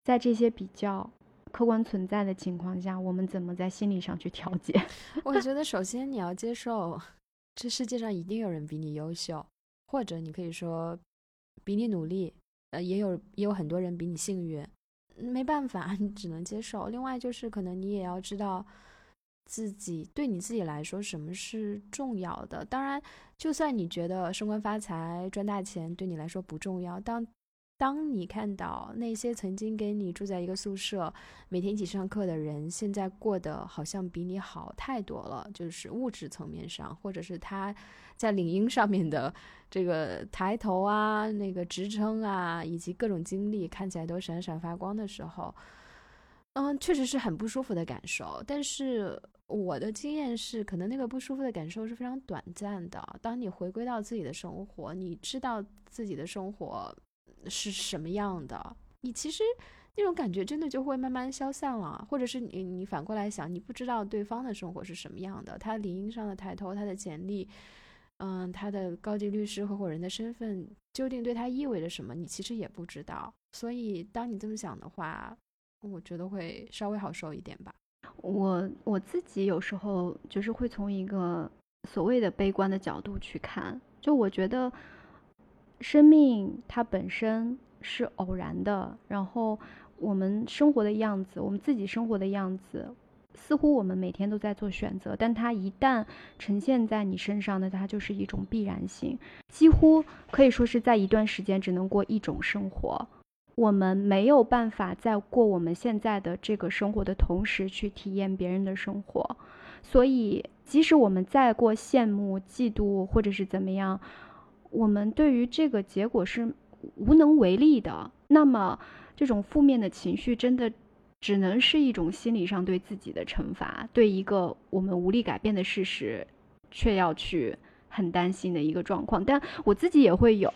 在这些比较客观存在的情况下，我们怎么在心理上去调节？<laughs> 我觉得首先你要接受，这世界上一定有人比你优秀，或者你可以说比你努力，呃，也有也有很多人比你幸运。没办法，你只能接受。另外就是，可能你也要知道自己对你自己来说什么是重要的。当然，就算你觉得升官发财、赚大钱对你来说不重要，当当你看到那些曾经跟你住在一个宿舍、每天一起上课的人，现在过得好像比你好太多了，就是物质层面上，或者是他在领英上面的。这个抬头啊，那个职称啊，以及各种经历看起来都闪闪发光的时候，嗯，确实是很不舒服的感受。但是我的经验是，可能那个不舒服的感受是非常短暂的。当你回归到自己的生活，你知道自己的生活是什么样的，你其实那种感觉真的就会慢慢消散了。或者是你你反过来想，你不知道对方的生活是什么样的，他领英上的抬头，他的简历。嗯，他的高级律师合伙人的身份究竟对他意味着什么？你其实也不知道。所以，当你这么想的话，我觉得会稍微好受一点吧。我我自己有时候就是会从一个所谓的悲观的角度去看，就我觉得生命它本身是偶然的，然后我们生活的样子，我们自己生活的样子。似乎我们每天都在做选择，但它一旦呈现在你身上，的它就是一种必然性。几乎可以说是在一段时间只能过一种生活，我们没有办法在过我们现在的这个生活的同时去体验别人的生活。所以，即使我们再过羡慕、嫉妒或者是怎么样，我们对于这个结果是无能为力的。那么，这种负面的情绪真的。只能是一种心理上对自己的惩罚，对一个我们无力改变的事实，却要去很担心的一个状况。但我自己也会有，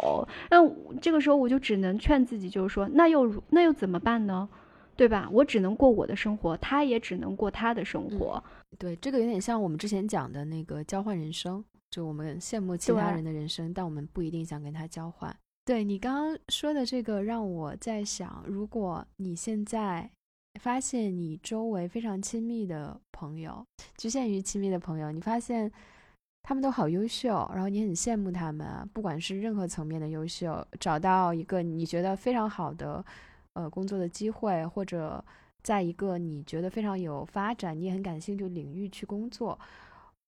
那这个时候我就只能劝自己，就是说，那又那又怎么办呢？对吧？我只能过我的生活，他也只能过他的生活。对，这个有点像我们之前讲的那个交换人生，就我们羡慕其他人的人生，但我们不一定想跟他交换。对你刚刚说的这个，让我在想，如果你现在。发现你周围非常亲密的朋友，局限于亲密的朋友，你发现他们都好优秀，然后你很羡慕他们，不管是任何层面的优秀，找到一个你觉得非常好的呃工作的机会，或者在一个你觉得非常有发展、你也很感兴趣领域去工作。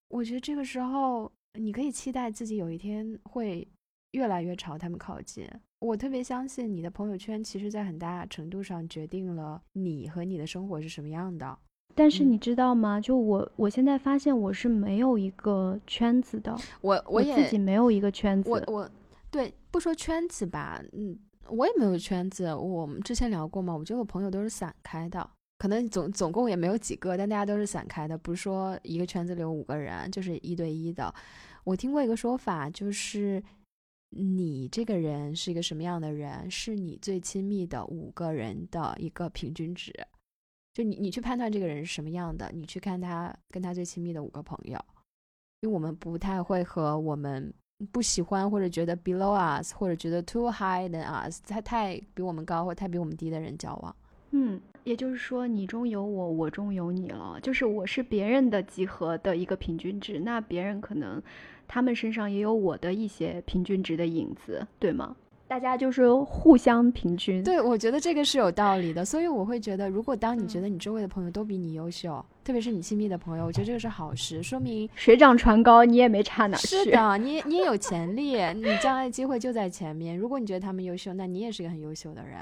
我觉得这个时候你可以期待自己有一天会越来越朝他们靠近。我特别相信你的朋友圈，其实在很大程度上决定了你和你的生活是什么样的。但是你知道吗？就我，我现在发现我是没有一个圈子的。我我也自己没有一个圈子。我我对不说圈子吧，嗯，我也没有圈子。我们之前聊过嘛，我觉得我朋友都是散开的，可能总总共也没有几个，但大家都是散开的，不是说一个圈子里有五个人就是一对一的。我听过一个说法，就是。你这个人是一个什么样的人？是你最亲密的五个人的一个平均值。就你，你去判断这个人是什么样的，你去看他跟他最亲密的五个朋友。因为我们不太会和我们不喜欢或者觉得 below us 或者觉得 too high than us 他太比我们高或太比我们低的人交往。嗯，也就是说，你中有我，我中有你了。就是我是别人的集合的一个平均值，那别人可能。他们身上也有我的一些平均值的影子，对吗？大家就是互相平均。对，我觉得这个是有道理的。所以我会觉得，如果当你觉得你周围的朋友都比你优秀，特别是你亲密的朋友，我觉得这个是好事，说明水涨船高，你也没差哪去。是的，你你也有潜力，你将来的机会就在前面。如果你觉得他们优秀，那你也是个很优秀的人。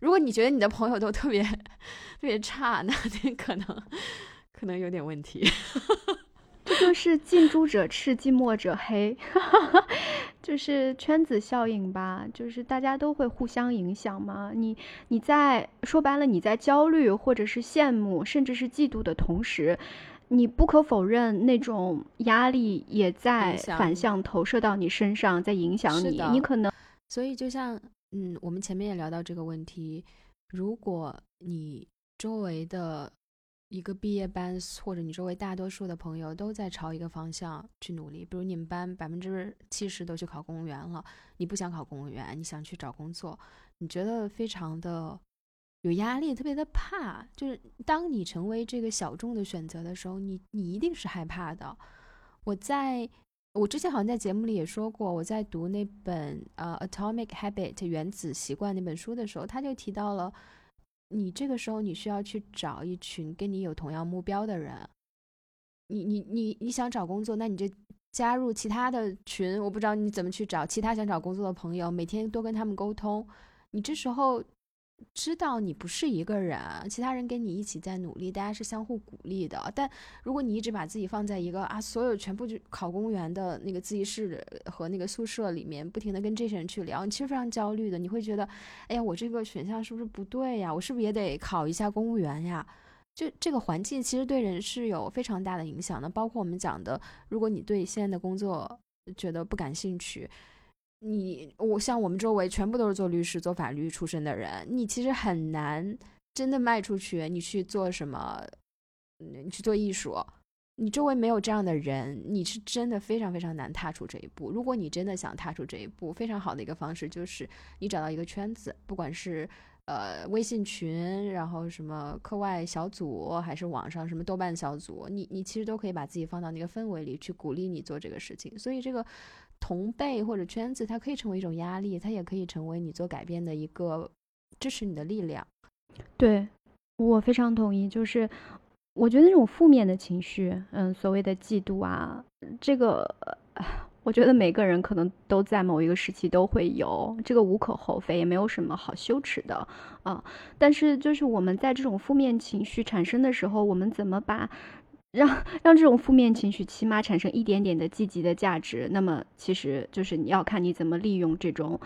如果你觉得你的朋友都特别 <laughs> 特别差，那你可能可能有点问题。这就是近朱者赤，近墨者黑，<laughs> 就是圈子效应吧。就是大家都会互相影响嘛。你你在说白了，你在焦虑或者是羡慕，甚至是嫉妒的同时，你不可否认那种压力也在反向投射到你身上，在影响你。你可能，所以就像嗯，我们前面也聊到这个问题，如果你周围的。一个毕业班，或者你周围大多数的朋友都在朝一个方向去努力。比如你们班百分之七十都去考公务员了，你不想考公务员，你想去找工作，你觉得非常的有压力，特别的怕。就是当你成为这个小众的选择的时候，你你一定是害怕的。我在我之前好像在节目里也说过，我在读那本呃《Atomic Habit》原子习惯那本书的时候，他就提到了。你这个时候，你需要去找一群跟你有同样目标的人。你你你你想找工作，那你就加入其他的群。我不知道你怎么去找其他想找工作的朋友，每天多跟他们沟通。你这时候。知道你不是一个人，其他人跟你一起在努力，大家是相互鼓励的。但如果你一直把自己放在一个啊，所有全部就考公务员的那个自习室和那个宿舍里面，不停的跟这些人去聊，你其实非常焦虑的。你会觉得，哎呀，我这个选项是不是不对呀？我是不是也得考一下公务员呀？就这个环境其实对人是有非常大的影响的。包括我们讲的，如果你对现在的工作觉得不感兴趣。你我像我们周围全部都是做律师、做法律出身的人，你其实很难真的迈出去。你去做什么？你去做艺术，你周围没有这样的人，你是真的非常非常难踏出这一步。如果你真的想踏出这一步，非常好的一个方式就是你找到一个圈子，不管是呃微信群，然后什么课外小组，还是网上什么豆瓣小组，你你其实都可以把自己放到那个氛围里去鼓励你做这个事情。所以这个。同辈或者圈子，它可以成为一种压力，它也可以成为你做改变的一个支持你的力量。对我非常同意，就是我觉得那种负面的情绪，嗯，所谓的嫉妒啊，这个我觉得每个人可能都在某一个时期都会有，这个无可厚非，也没有什么好羞耻的啊。但是就是我们在这种负面情绪产生的时候，我们怎么把？让让这种负面情绪起码产生一点点的积极的价值，那么其实就是你要看你怎么利用这种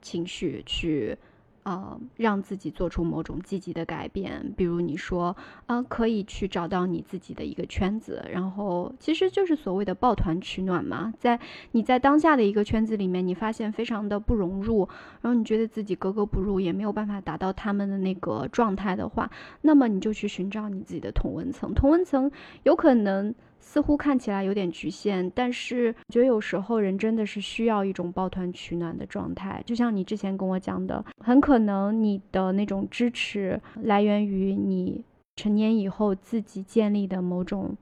情绪去。呃，让自己做出某种积极的改变，比如你说，啊，可以去找到你自己的一个圈子，然后其实就是所谓的抱团取暖嘛。在你在当下的一个圈子里面，你发现非常的不融入，然后你觉得自己格格不入，也没有办法达到他们的那个状态的话，那么你就去寻找你自己的同温层。同温层有可能。似乎看起来有点局限，但是我觉得有时候人真的是需要一种抱团取暖的状态。就像你之前跟我讲的，很可能你的那种支持来源于你成年以后自己建立的某种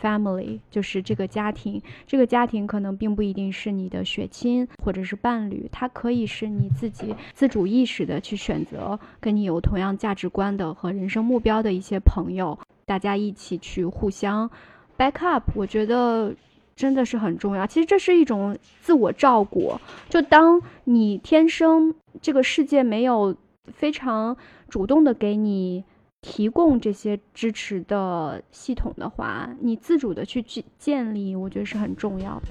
family，就是这个家庭。这个家庭可能并不一定是你的血亲或者是伴侣，它可以是你自己自主意识的去选择跟你有同样价值观的和人生目标的一些朋友，大家一起去互相 back up。我觉得真的是很重要。其实这是一种自我照顾。就当你天生这个世界没有非常主动的给你。提供这些支持的系统的话，你自主的去去建立，我觉得是很重要的。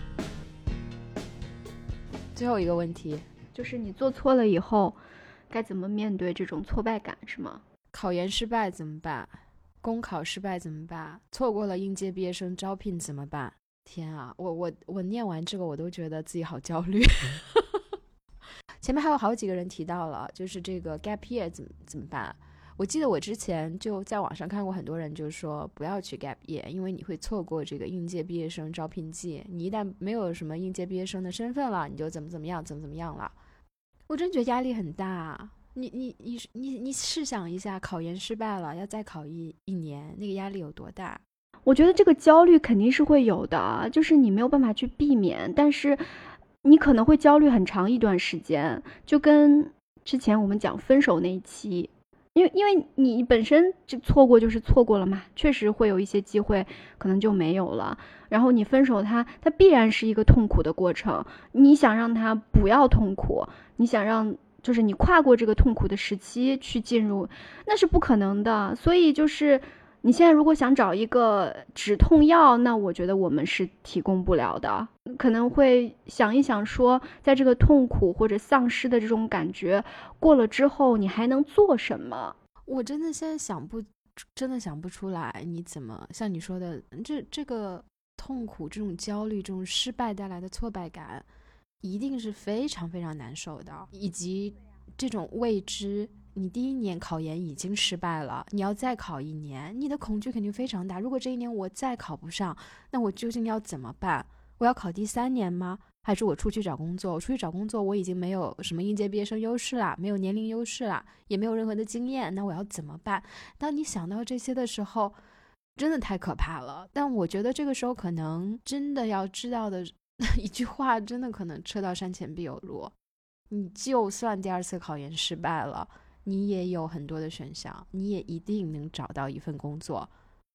最后一个问题就是你做错了以后，该怎么面对这种挫败感，是吗？考研失败怎么办？公考失败怎么办？错过了应届毕业生招聘怎么办？天啊，我我我念完这个我都觉得自己好焦虑。<laughs> 前面还有好几个人提到了，就是这个 gap year 怎么怎么办？我记得我之前就在网上看过很多人就说不要去 gap year，因为你会错过这个应届毕业生招聘季。你一旦没有什么应届毕业生的身份了，你就怎么怎么样，怎么怎么样了。我真觉得压力很大。你你你你你试想一下，考研失败了，要再考一一年，那个压力有多大？我觉得这个焦虑肯定是会有的，就是你没有办法去避免，但是你可能会焦虑很长一段时间，就跟之前我们讲分手那一期。因为因为你本身就错过就是错过了嘛，确实会有一些机会可能就没有了。然后你分手，它它必然是一个痛苦的过程。你想让他不要痛苦，你想让就是你跨过这个痛苦的时期去进入，那是不可能的。所以就是。你现在如果想找一个止痛药，那我觉得我们是提供不了的。可能会想一想，说在这个痛苦或者丧失的这种感觉过了之后，你还能做什么？我真的现在想不，真的想不出来。你怎么像你说的，这这个痛苦、这种焦虑、这种失败带来的挫败感，一定是非常非常难受的，以及这种未知。你第一年考研已经失败了，你要再考一年，你的恐惧肯定非常大。如果这一年我再考不上，那我究竟要怎么办？我要考第三年吗？还是我出去找工作？我出去找工作，我已经没有什么应届毕业生优势了，没有年龄优势了，也没有任何的经验，那我要怎么办？当你想到这些的时候，真的太可怕了。但我觉得这个时候可能真的要知道的 <laughs> 一句话，真的可能车到山前必有路。你就算第二次考研失败了。你也有很多的选项，你也一定能找到一份工作，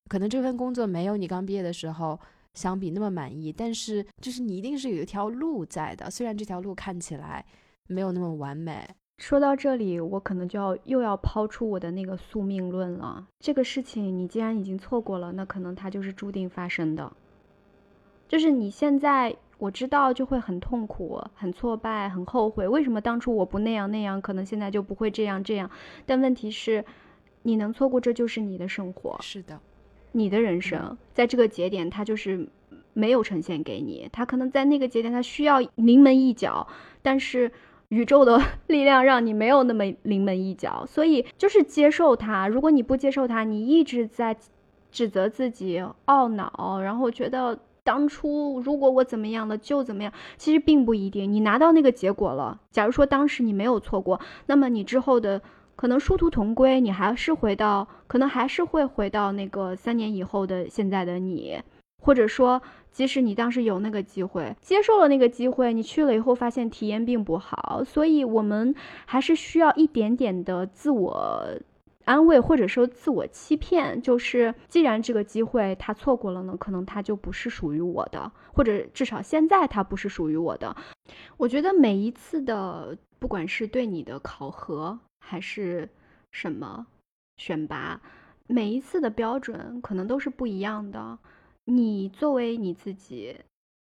可能这份工作没有你刚毕业的时候相比那么满意，但是就是你一定是有一条路在的，虽然这条路看起来没有那么完美。说到这里，我可能就要又要抛出我的那个宿命论了。这个事情你既然已经错过了，那可能它就是注定发生的，就是你现在。我知道就会很痛苦、很挫败、很后悔。为什么当初我不那样那样？可能现在就不会这样这样。但问题是，你能错过，这就是你的生活。是的，你的人生在这个节点，它就是没有呈现给你。它可能在那个节点，它需要临门一脚，但是宇宙的 <laughs> 力量让你没有那么临门一脚。所以就是接受它。如果你不接受它，你一直在指责自己、懊恼，然后觉得。当初如果我怎么样了就怎么样，其实并不一定。你拿到那个结果了，假如说当时你没有错过，那么你之后的可能殊途同归，你还是回到，可能还是会回到那个三年以后的现在的你，或者说，即使你当时有那个机会，接受了那个机会，你去了以后发现体验并不好，所以我们还是需要一点点的自我。安慰或者说自我欺骗，就是既然这个机会他错过了呢，可能他就不是属于我的，或者至少现在他不是属于我的。我觉得每一次的，不管是对你的考核还是什么选拔，每一次的标准可能都是不一样的。你作为你自己，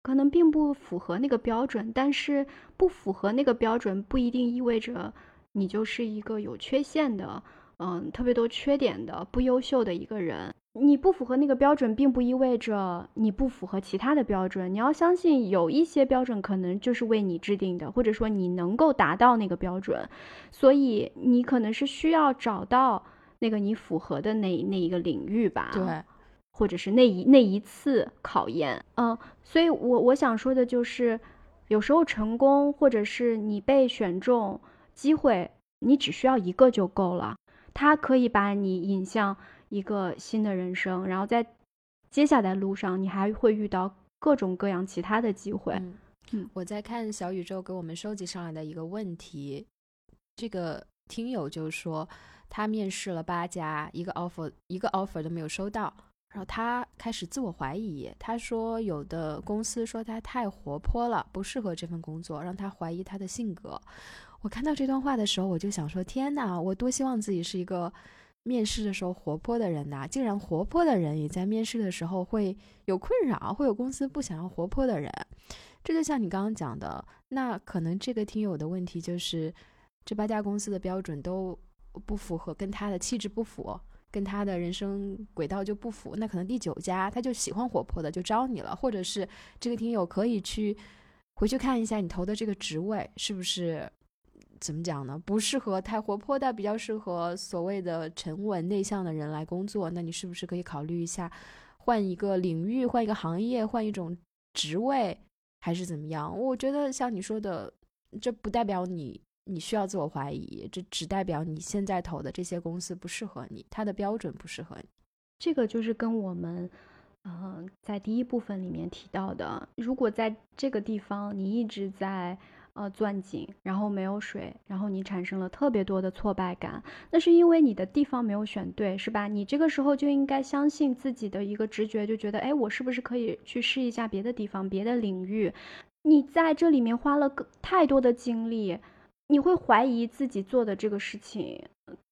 可能并不符合那个标准，但是不符合那个标准不一定意味着你就是一个有缺陷的。嗯，特别多缺点的、不优秀的一个人，你不符合那个标准，并不意味着你不符合其他的标准。你要相信，有一些标准可能就是为你制定的，或者说你能够达到那个标准，所以你可能是需要找到那个你符合的那那一个领域吧，对，或者是那一那一次考验。嗯，所以我我想说的就是，有时候成功或者是你被选中机会，你只需要一个就够了。它可以把你引向一个新的人生，然后在接下来路上你还会遇到各种各样其他的机会。嗯，我在看小宇宙给我们收集上来的一个问题，这个听友就说他面试了八家，一个 offer 一个 offer 都没有收到，然后他开始自我怀疑。他说有的公司说他太活泼了，不适合这份工作，让他怀疑他的性格。我看到这段话的时候，我就想说：天哪，我多希望自己是一个面试的时候活泼的人呐！竟然活泼的人也在面试的时候会有困扰，会有公司不想要活泼的人。这就像你刚刚讲的，那可能这个听友的问题就是，这八家公司的标准都不符合，跟他的气质不符，跟他的人生轨道就不符。那可能第九家他就喜欢活泼的，就招你了。或者是这个听友可以去回去看一下你投的这个职位是不是怎么讲呢？不适合太活泼的，比较适合所谓的沉稳内向的人来工作。那你是不是可以考虑一下，换一个领域，换一个行业，换一种职位？还是怎么样？我觉得像你说的，这不代表你你需要自我怀疑，这只代表你现在投的这些公司不适合你，它的标准不适合你。这个就是跟我们，嗯，在第一部分里面提到的，如果在这个地方你一直在。呃，钻井，然后没有水，然后你产生了特别多的挫败感，那是因为你的地方没有选对，是吧？你这个时候就应该相信自己的一个直觉，就觉得，哎，我是不是可以去试一下别的地方、别的领域？你在这里面花了太多的精力，你会怀疑自己做的这个事情，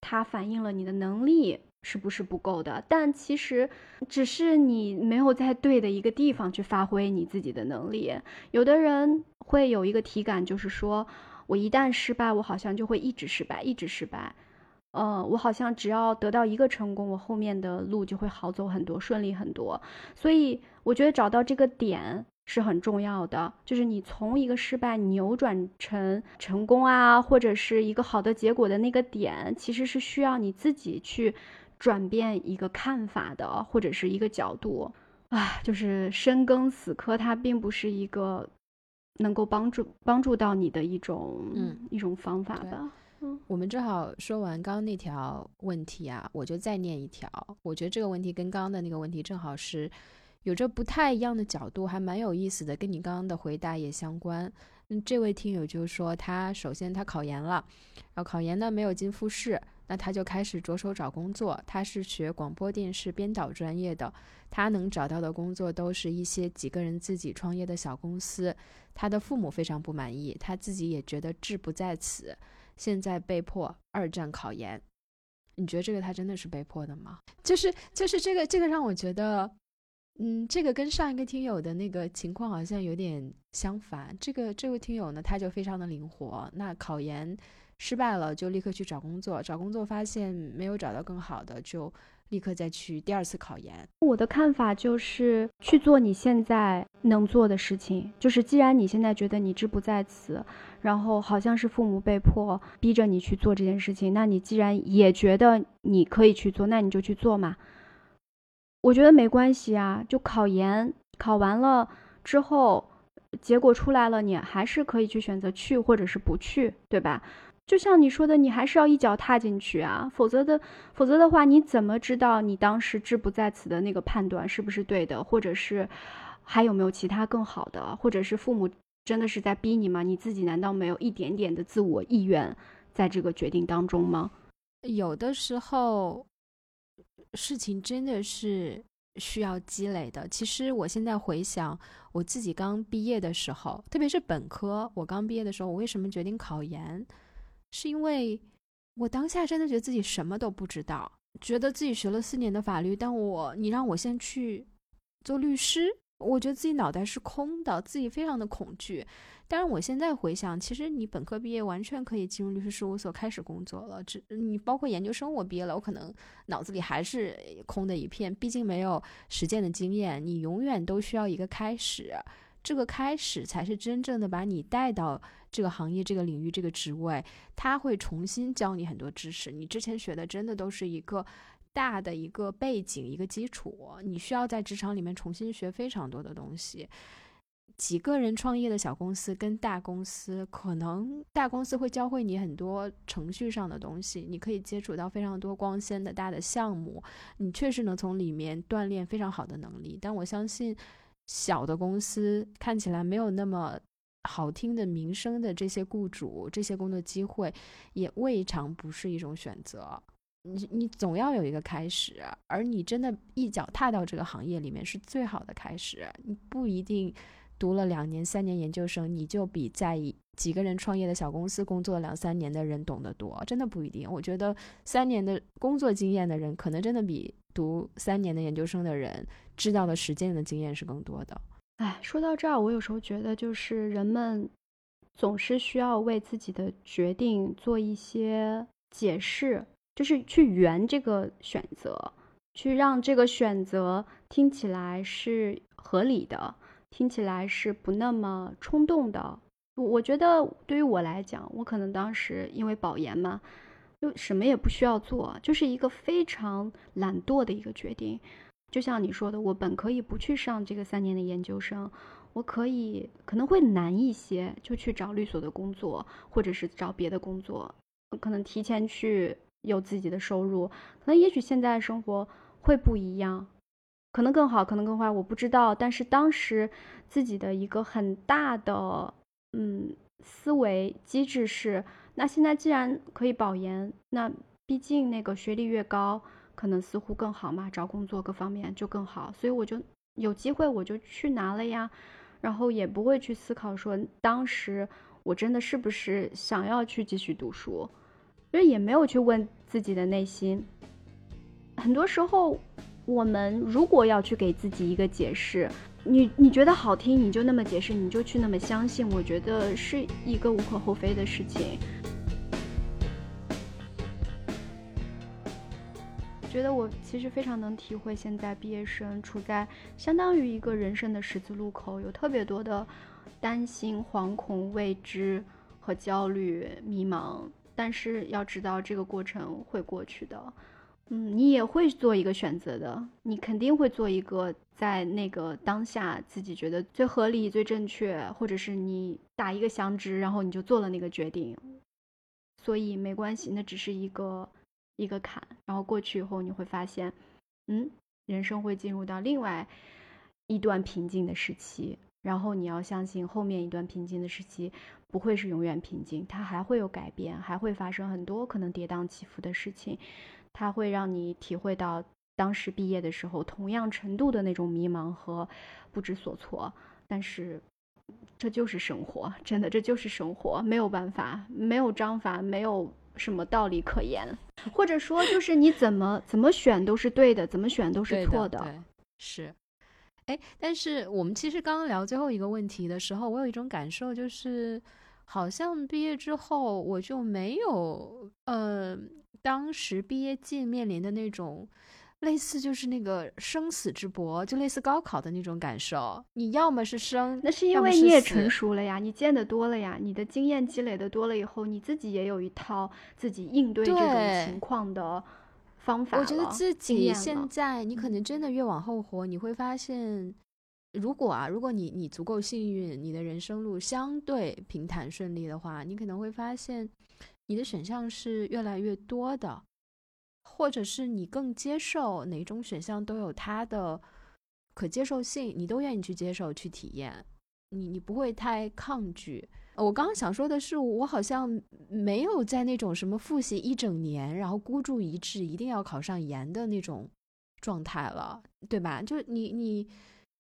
它反映了你的能力。是不是不够的？但其实只是你没有在对的一个地方去发挥你自己的能力。有的人会有一个体感，就是说我一旦失败，我好像就会一直失败，一直失败。呃，我好像只要得到一个成功，我后面的路就会好走很多，顺利很多。所以我觉得找到这个点。是很重要的，就是你从一个失败扭转成成功啊，或者是一个好的结果的那个点，其实是需要你自己去转变一个看法的，或者是一个角度。啊，就是深耕死磕，它并不是一个能够帮助帮助到你的一种嗯一种方法吧。嗯，我们正好说完刚刚那条问题啊，我就再念一条。我觉得这个问题跟刚刚的那个问题正好是。有着不太一样的角度，还蛮有意思的，跟你刚刚的回答也相关。嗯，这位听友就说，他首先他考研了，然后考研呢没有进复试，那他就开始着手找工作。他是学广播电视编导专业的，他能找到的工作都是一些几个人自己创业的小公司。他的父母非常不满意，他自己也觉得志不在此，现在被迫二战考研。你觉得这个他真的是被迫的吗？就是就是这个这个让我觉得。嗯，这个跟上一个听友的那个情况好像有点相反。这个这位听友呢，他就非常的灵活。那考研失败了，就立刻去找工作，找工作发现没有找到更好的，就立刻再去第二次考研。我的看法就是去做你现在能做的事情。就是既然你现在觉得你志不在此，然后好像是父母被迫逼着你去做这件事情，那你既然也觉得你可以去做，那你就去做嘛。我觉得没关系啊，就考研考完了之后，结果出来了，你还是可以去选择去或者是不去，对吧？就像你说的，你还是要一脚踏进去啊，否则的，否则的话，你怎么知道你当时志不在此的那个判断是不是对的，或者是还有没有其他更好的，或者是父母真的是在逼你吗？你自己难道没有一点点的自我意愿在这个决定当中吗？有的时候。事情真的是需要积累的。其实我现在回想我自己刚毕业的时候，特别是本科，我刚毕业的时候，我为什么决定考研？是因为我当下真的觉得自己什么都不知道，觉得自己学了四年的法律，但我你让我先去做律师。我觉得自己脑袋是空的，自己非常的恐惧。但是，我现在回想，其实你本科毕业完全可以进入律师事务所开始工作了。只你包括研究生，我毕业了，我可能脑子里还是空的一片，毕竟没有实践的经验。你永远都需要一个开始，这个开始才是真正的把你带到这个行业、这个领域、这个职位。他会重新教你很多知识，你之前学的真的都是一个。大的一个背景，一个基础，你需要在职场里面重新学非常多的东西。几个人创业的小公司跟大公司，可能大公司会教会你很多程序上的东西，你可以接触到非常多光鲜的大的项目，你确实能从里面锻炼非常好的能力。但我相信，小的公司看起来没有那么好听的名声的这些雇主，这些工作机会也未尝不是一种选择。你你总要有一个开始，而你真的一脚踏到这个行业里面是最好的开始，你不一定。读了两年、三年研究生，你就比在几个人创业的小公司工作两三年的人懂得多，真的不一定。我觉得三年的工作经验的人，可能真的比读三年的研究生的人知道的实践的经验是更多的。哎，说到这儿，我有时候觉得，就是人们总是需要为自己的决定做一些解释，就是去圆这个选择，去让这个选择听起来是合理的。听起来是不那么冲动的。我觉得对于我来讲，我可能当时因为保研嘛，就什么也不需要做，就是一个非常懒惰的一个决定。就像你说的，我本可以不去上这个三年的研究生，我可以可能会难一些，就去找律所的工作，或者是找别的工作，可能提前去有自己的收入，可能也许现在生活会不一样。可能更好，可能更坏，我不知道。但是当时自己的一个很大的嗯思维机制是，那现在既然可以保研，那毕竟那个学历越高，可能似乎更好嘛，找工作各方面就更好。所以我就有机会我就去拿了呀，然后也不会去思考说当时我真的是不是想要去继续读书，因为也没有去问自己的内心。很多时候。我们如果要去给自己一个解释，你你觉得好听，你就那么解释，你就去那么相信，我觉得是一个无可厚非的事情。觉得我其实非常能体会，现在毕业生处在相当于一个人生的十字路口，有特别多的担心、惶恐、未知和焦虑、迷茫，但是要知道这个过程会过去的。嗯，你也会做一个选择的，你肯定会做一个在那个当下自己觉得最合理、最正确，或者是你打一个响指，然后你就做了那个决定。所以没关系，那只是一个一个坎，然后过去以后你会发现，嗯，人生会进入到另外一段平静的时期，然后你要相信后面一段平静的时期不会是永远平静，它还会有改变，还会发生很多可能跌宕起伏的事情。它会让你体会到当时毕业的时候同样程度的那种迷茫和不知所措，但是这就是生活，真的这就是生活，没有办法，没有章法，没有什么道理可言，或者说就是你怎么怎么选都是对的，怎么选都是错的。是，哎，但是我们其实刚刚聊最后一个问题的时候，我有一种感受，就是好像毕业之后我就没有，呃。当时毕业季面临的那种，类似就是那个生死之搏，就类似高考的那种感受。你要么是生，那是因为你也成熟了呀，你见得多了呀，你的经验积累的多了以后，你自己也有一套自己应对这种情况的方法。我觉得自己现在，你可能真的越往后活，你会发现，如果啊，如果你你足够幸运，你的人生路相对平坦顺利的话，你可能会发现。你的选项是越来越多的，或者是你更接受哪种选项都有它的可接受性，你都愿意去接受去体验，你你不会太抗拒。我刚刚想说的是，我好像没有在那种什么复习一整年，然后孤注一掷一定要考上研的那种状态了，对吧？就你你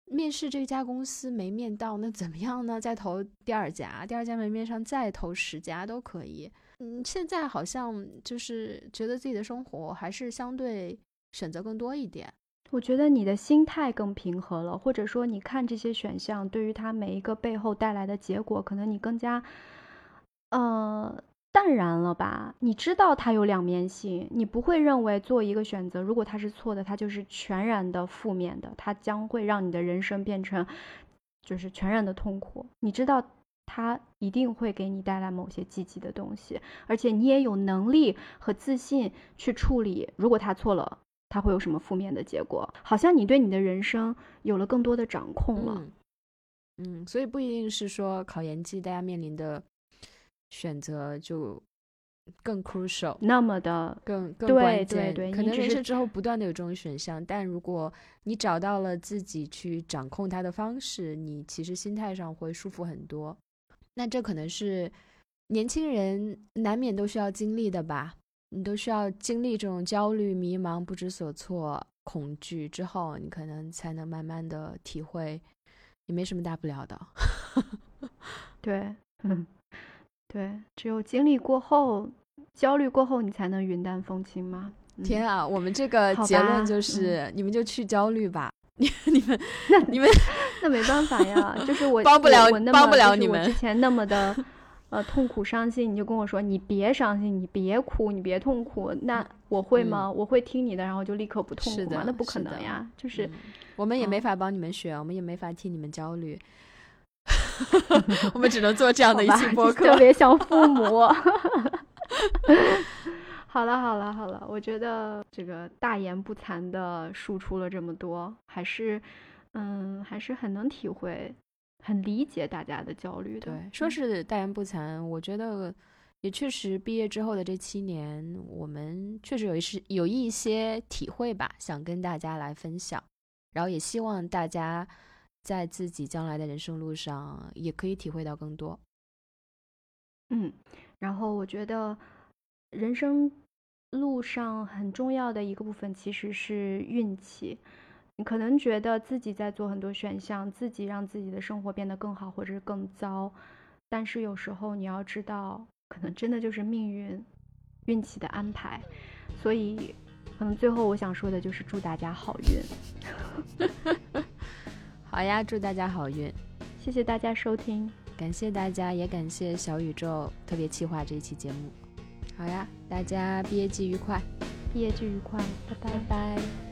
面试这家公司没面到，那怎么样呢？再投第二家，第二家没面上，再投十家都可以。嗯，现在好像就是觉得自己的生活还是相对选择更多一点。我觉得你的心态更平和了，或者说你看这些选项对于它每一个背后带来的结果，可能你更加呃淡然了吧？你知道它有两面性，你不会认为做一个选择，如果它是错的，它就是全然的负面的，它将会让你的人生变成就是全然的痛苦。你知道。它一定会给你带来某些积极的东西，而且你也有能力和自信去处理。如果它错了，它会有什么负面的结果？好像你对你的人生有了更多的掌控了。嗯，所以不一定是说考研季大家面临的选择就更 crucial，那么的更更关键。对对可能人生之后不断的有这种选项，但如果你找到了自己去掌控它的方式，你其实心态上会舒服很多。那这可能是年轻人难免都需要经历的吧？你都需要经历这种焦虑、迷茫、不知所措、恐惧之后，你可能才能慢慢的体会，也没什么大不了的。<laughs> 对，嗯，对，只有经历过后，焦虑过后，你才能云淡风轻嘛。嗯天啊，我们这个结论就是，你们就去焦虑吧，<laughs> 你你们那你们那没办法呀，就是我帮不了我我那么帮不了你们之前那么的 <laughs> 呃痛苦伤心，你就跟我说你别伤心，你别哭，你别痛苦，那我会吗？我会听你的，然后就立刻不痛苦吗？嗯是的那不可能呀，就是嗯我们也没嗯法帮你们选，我们也没法替你们焦虑，<laughs> 我们只能做这样的一期播客特。别像父 <laughs> 母。<laughs> 好了好了好了，我觉得这个大言不惭的输出了这么多，还是嗯还是很能体会、很理解大家的焦虑的。对，说嗯是大言不惭，我觉得也确实，毕业之后的这七年，我们确实有一些有一些体会吧，想跟大家来分享，然后也希望大家在自己将来的人生路上也可以体会到更多。嗯，然后我觉得人生路上很重要的一个部分其实是运气。你可能觉得自己在做很多选项，自己让自己的生活变得更好或者是更糟，但是有时候你要知道，可能真的就是命运、运气的安排。所以，可能最后我想说的就是祝大家好运。<laughs> 好呀，祝大家好运！谢谢大家收听，感谢大家，也感谢小宇宙特别企划这一期节目。好呀，大家毕业季愉快，毕业季愉快，拜拜拜拜